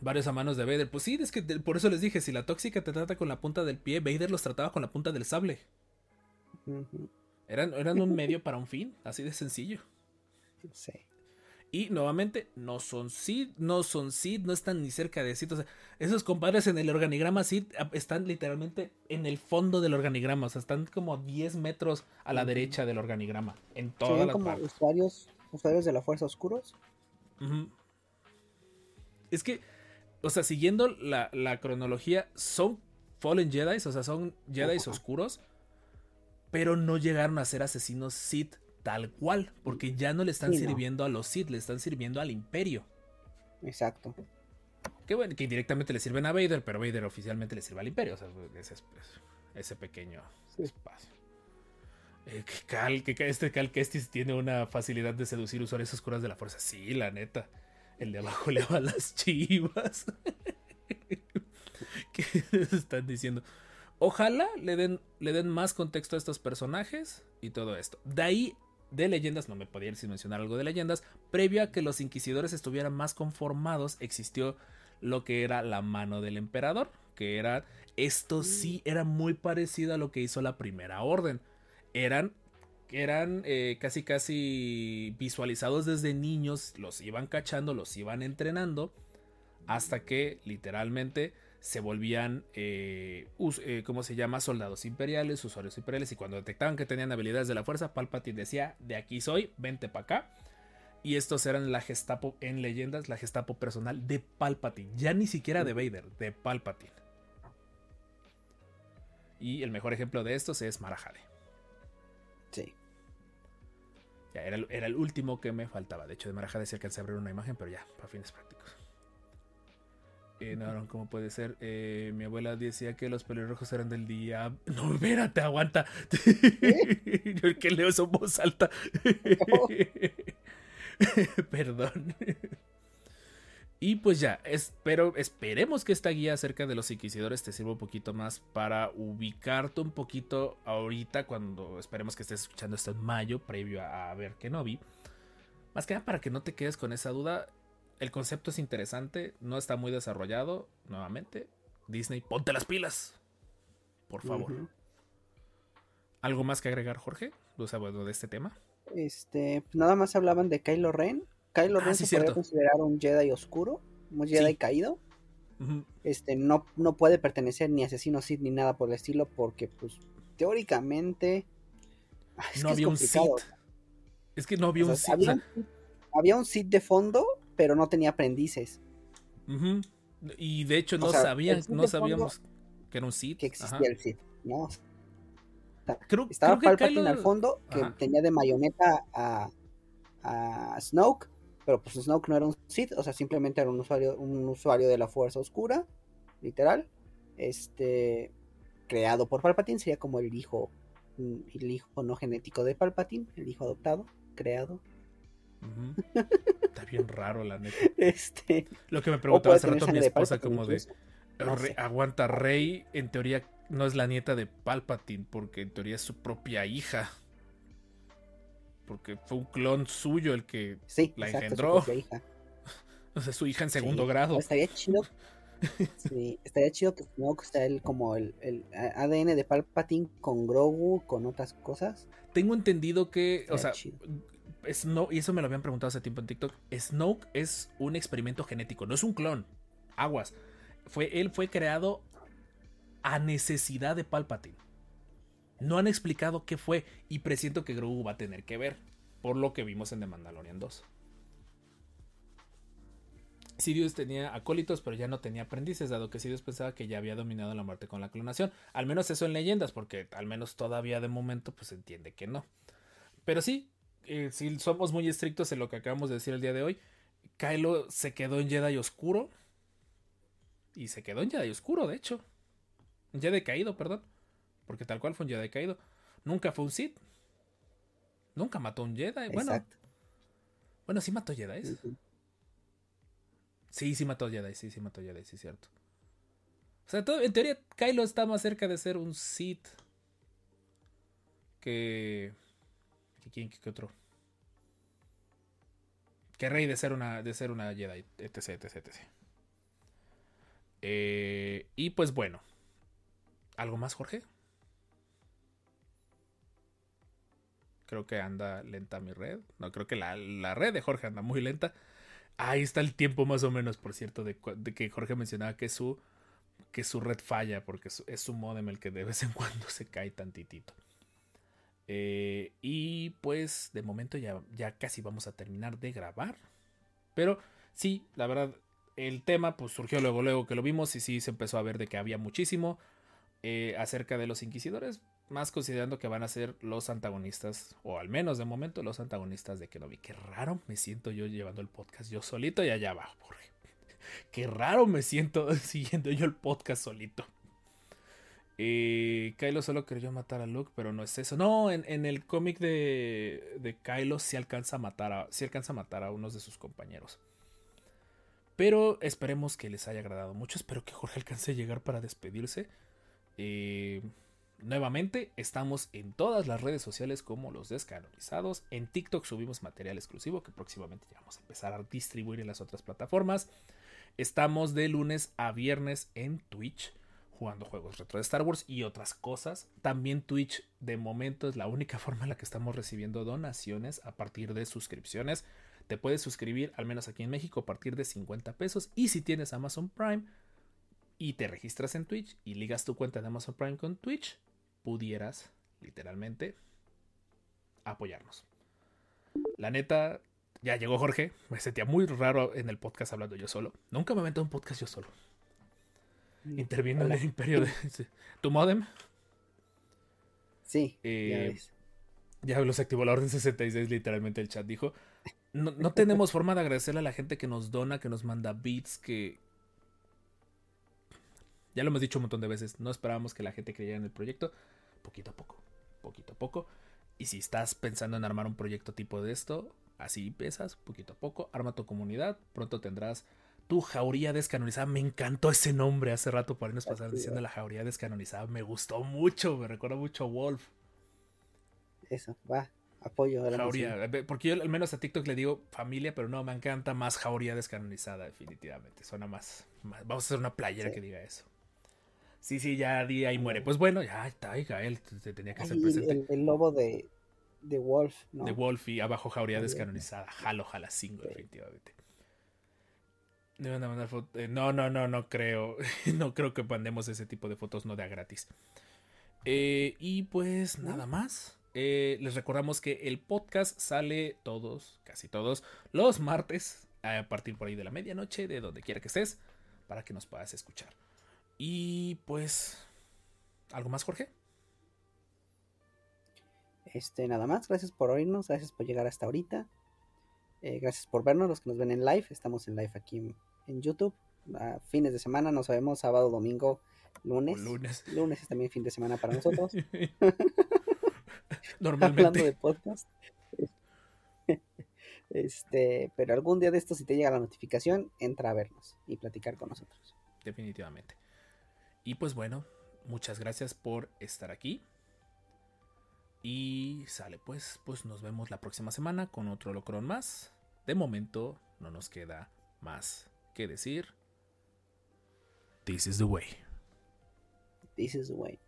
Varios a manos de Vader. Pues sí, es que por eso les dije, si la tóxica te trata con la punta del pie, Vader los trataba con la punta del sable. Eran, eran un medio para un fin, así de sencillo. sé. Y nuevamente, no son Sid, no son Sid, no están ni cerca de Sid. O sea, esos compadres en el organigrama Sid están literalmente en el fondo del organigrama. O sea, están como 10 metros a la derecha del organigrama. En Se todas ven las como partes. usuarios, usuarios de la fuerza oscuros. Es que, o sea, siguiendo la, la cronología, son Fallen Jedi, o sea, son Jedi oscuros, pero no llegaron a ser asesinos Sith tal cual, porque ya no le están Sí, no. sirviendo a los Sith, le están sirviendo al Imperio. Exacto. Que bueno, que indirectamente le sirven a Vader, pero Vader oficialmente le sirve al Imperio, o sea, ese, es- ese pequeño Sí. espacio. Eh, que Cal, que Cal- este Cal Kestis tiene una facilidad de seducir usuarios oscuras de la fuerza. Sí, la neta. El de abajo le va a las chivas. ¿Qué están diciendo? Ojalá le den, le den más contexto a estos personajes y todo esto. De ahí, de leyendas, no me podía ir sin mencionar algo de leyendas. Previo a que los inquisidores estuvieran más conformados, existió lo que era la mano del emperador. Que era. Esto sí era muy parecido a lo que hizo la primera orden. Eran. Eran eh, casi casi visualizados desde niños, los iban cachando, los iban entrenando, hasta que literalmente se volvían, eh, eh, ¿cómo se llama? Soldados imperiales, usuarios imperiales, y cuando detectaban que tenían habilidades de la fuerza, Palpatine decía, de aquí soy, vente para acá. Y estos eran la Gestapo en leyendas, la Gestapo personal de Palpatine, ya ni siquiera de Vader, de Palpatine. Y el mejor ejemplo de estos es Marajade. Sí. Ya, era, el- era el último que me faltaba. De hecho, de Marajade se alcancé a abrir una imagen, pero ya, para fines prácticos. Eh, no, no, ¿cómo puede ser? Eh, mi abuela decía que los pelirrojos eran del día. No, espérate, aguanta. Yo el que leo eso en voz alta. Perdón. Y pues ya, espero, esperemos que esta guía acerca de los inquisidores te sirva un poquito más para ubicarte un poquito ahorita cuando esperemos que estés escuchando esto en mayo, previo a, ver Kenobi. Más que nada para que no te quedes con esa duda. El concepto es interesante, no está muy desarrollado. Nuevamente, Disney, ponte las pilas. Por favor. ¿Algo más que agregar, Jorge? O sea, bueno, de este tema. Este, nada más hablaban de Kylo Ren. Kylo Ah, Ren sí, se podría considerar un Jedi oscuro, un Jedi Sí. caído. Este, no, no puede pertenecer ni a asesino Sith ni nada por el estilo, porque pues teóricamente Ah, es no que es había un. Sith. Es que no había O un Sith. o sea, había un Sith de fondo, pero no tenía aprendices. Y de hecho O no sea, sabían, no sabíamos que era un Sith. que existía Ajá. el Sith, ¿no? Creo, Estaba creo que Palpatine Kylo- al fondo, que Ajá. tenía de mayoneta a, a Snoke, pero pues Snoke no era un Sith, o sea, simplemente era un usuario, un usuario de la Fuerza Oscura, literal. Este, creado por Palpatine, sería como el hijo, el hijo no genético de Palpatine, el hijo adoptado, creado. Está bien raro, la neta. Este, Lo que me preguntaba hace rato mi de esposa, como de. no Re- aguanta, Rey en teoría no es la nieta de Palpatine, porque en teoría es su propia hija. Porque fue un clon suyo el que. Sí, la exacto, su engendró. propia hija. O sea, su hija en segundo Sí, grado. Estaría chido, Sí, estaría chido que Snoke sea el, como el, el ADN de Palpatine con Grogu, con otras cosas. Tengo entendido que, o sea, chido. Y eso me lo habían preguntado hace tiempo en TikTok, Snoke es un experimento genético, no es un clon. Aguas. Fue, él fue creado a necesidad de Palpatine. No han explicado qué fue y presiento que Grogu va a tener que ver, por lo que vimos en The Mandalorian 2. Sidious tenía acólitos, pero ya no tenía aprendices, dado que Sidious pensaba que ya había dominado la muerte con la clonación. Al menos eso en leyendas, porque al menos todavía de momento pues entiende que no. Pero sí, eh, si somos muy estrictos en lo que acabamos de decir el día de hoy, Kylo se quedó en Jedi oscuro. Y se quedó en Jedi oscuro, de hecho. En Jedi caído, perdón. Porque tal cual fue un Jedi caído. Nunca fue un Sith. Nunca mató a un Jedi. Bueno, Exacto. bueno, sí mató Jedi. Sí, sí. Sí, sí mató Jedi, sí, sí mató Jedi, sí, cierto. O sea, todo- en teoría, Kylo está más cerca de ser un Sith que. Quién, que otro. Que Rey de ser una, de ser una Jedi, etc, etc. Eh, y pues bueno. ¿Algo más, Jorge? Creo que anda lenta mi red. No, creo que la, la red de Jorge anda muy lenta. Ahí está el tiempo más o menos, por cierto, de, de que Jorge mencionaba que su, que su red falla, porque es su modem el que de vez en cuando se cae tantitito. Eh, y pues de momento ya, ya casi vamos a terminar de grabar. Pero sí, la verdad, el tema pues surgió luego, luego que lo vimos y sí se empezó a ver de que había muchísimo eh, acerca de los inquisidores, más considerando que van a ser los antagonistas, o al menos de momento los antagonistas de Kenobi. Qué raro me siento yo llevando el podcast yo solito y allá abajo, Jorge. Qué raro me siento siguiendo yo el podcast solito. Kylo solo creyó matar a Luke, pero no es eso. No, en, el cómic de, de Kylo sí alcanza a matar a, sí alcanza a matar a unos de sus compañeros. Pero esperemos que les haya agradado mucho. Espero que Jorge alcance a llegar para despedirse. Eh, nuevamente, estamos en todas las redes sociales como los descanonizados. En TikTok subimos material exclusivo que próximamente ya vamos a empezar a distribuir en las otras plataformas. Estamos de lunes a viernes en Twitch jugando juegos retro de Star Wars y otras cosas. También Twitch de momento es la única forma en la que estamos recibiendo donaciones a partir de suscripciones. Te puedes suscribir, al menos aquí en México, a partir de 50 pesos. Y si tienes Amazon Prime y te registras en Twitch y ligas tu cuenta de Amazon Prime con Twitch, pudieras literalmente apoyarnos. La neta, ya llegó Jorge. Me sentía muy raro en el podcast hablando yo solo. Nunca me en un podcast yo solo. Intervino en el imperio de tu modem. Sí, ya Eh. Ya los activó la orden 66, literalmente el chat dijo. No, no tenemos forma de agradecerle a la gente que nos dona, que nos manda beats, que... Ya lo hemos dicho un montón de veces, no esperábamos que la gente creyera en el proyecto, poquito a poco, poquito a poco. Y si estás pensando en armar un proyecto tipo de esto, así empiezas, poquito a poco, arma tu comunidad, pronto tendrás tu jauría descanonizada. Me encantó ese nombre hace rato por ahí nos pasaron diciendo la jauría descanonizada, me gustó mucho, me recuerda mucho a Wolf. Eso, va. Apoyo a la Jauría, eh, porque yo al menos a TikTok le digo familia, pero no, me encanta más Jauría descanonizada, definitivamente. Suena más, más- Vamos a hacer una playera Sí. que diga eso. Sí, sí, ya di ahí muere. Pues bueno, ya está, Gael te tenía que hacer presente. el- el lobo de, de Wolf, ¿no? De Wolf y abajo Jauría descanonizada. Jalo, jala 5, Sí. definitivamente. Mandar eh, no, no, no, no creo. no creo que mandemos ese tipo de fotos, no de a gratis. Eh, y pues nada más. Eh, les recordamos que el podcast sale todos, casi todos, los martes a partir por ahí de la medianoche, de donde quiera que estés, para que nos puedas escuchar. Y pues, ¿algo más, Jorge? Este, nada más, gracias por oírnos, gracias por llegar hasta ahorita. Eh, gracias por vernos, los que nos ven en live. Estamos en live aquí en, en YouTube. A fines de semana, no sabemos, sábado, domingo, lunes. Lunes. Lunes es también fin de semana para nosotros. Hablando Normalmente. de podcast. Este, pero algún día de esto, si te llega la notificación, entra a vernos y platicar con nosotros. definitivamente. Y pues bueno, muchas gracias por estar aquí. Y sale pues, pues nos vemos la próxima semana con otro locrón más. De momento no nos queda más que decir. This is the way. This is the way.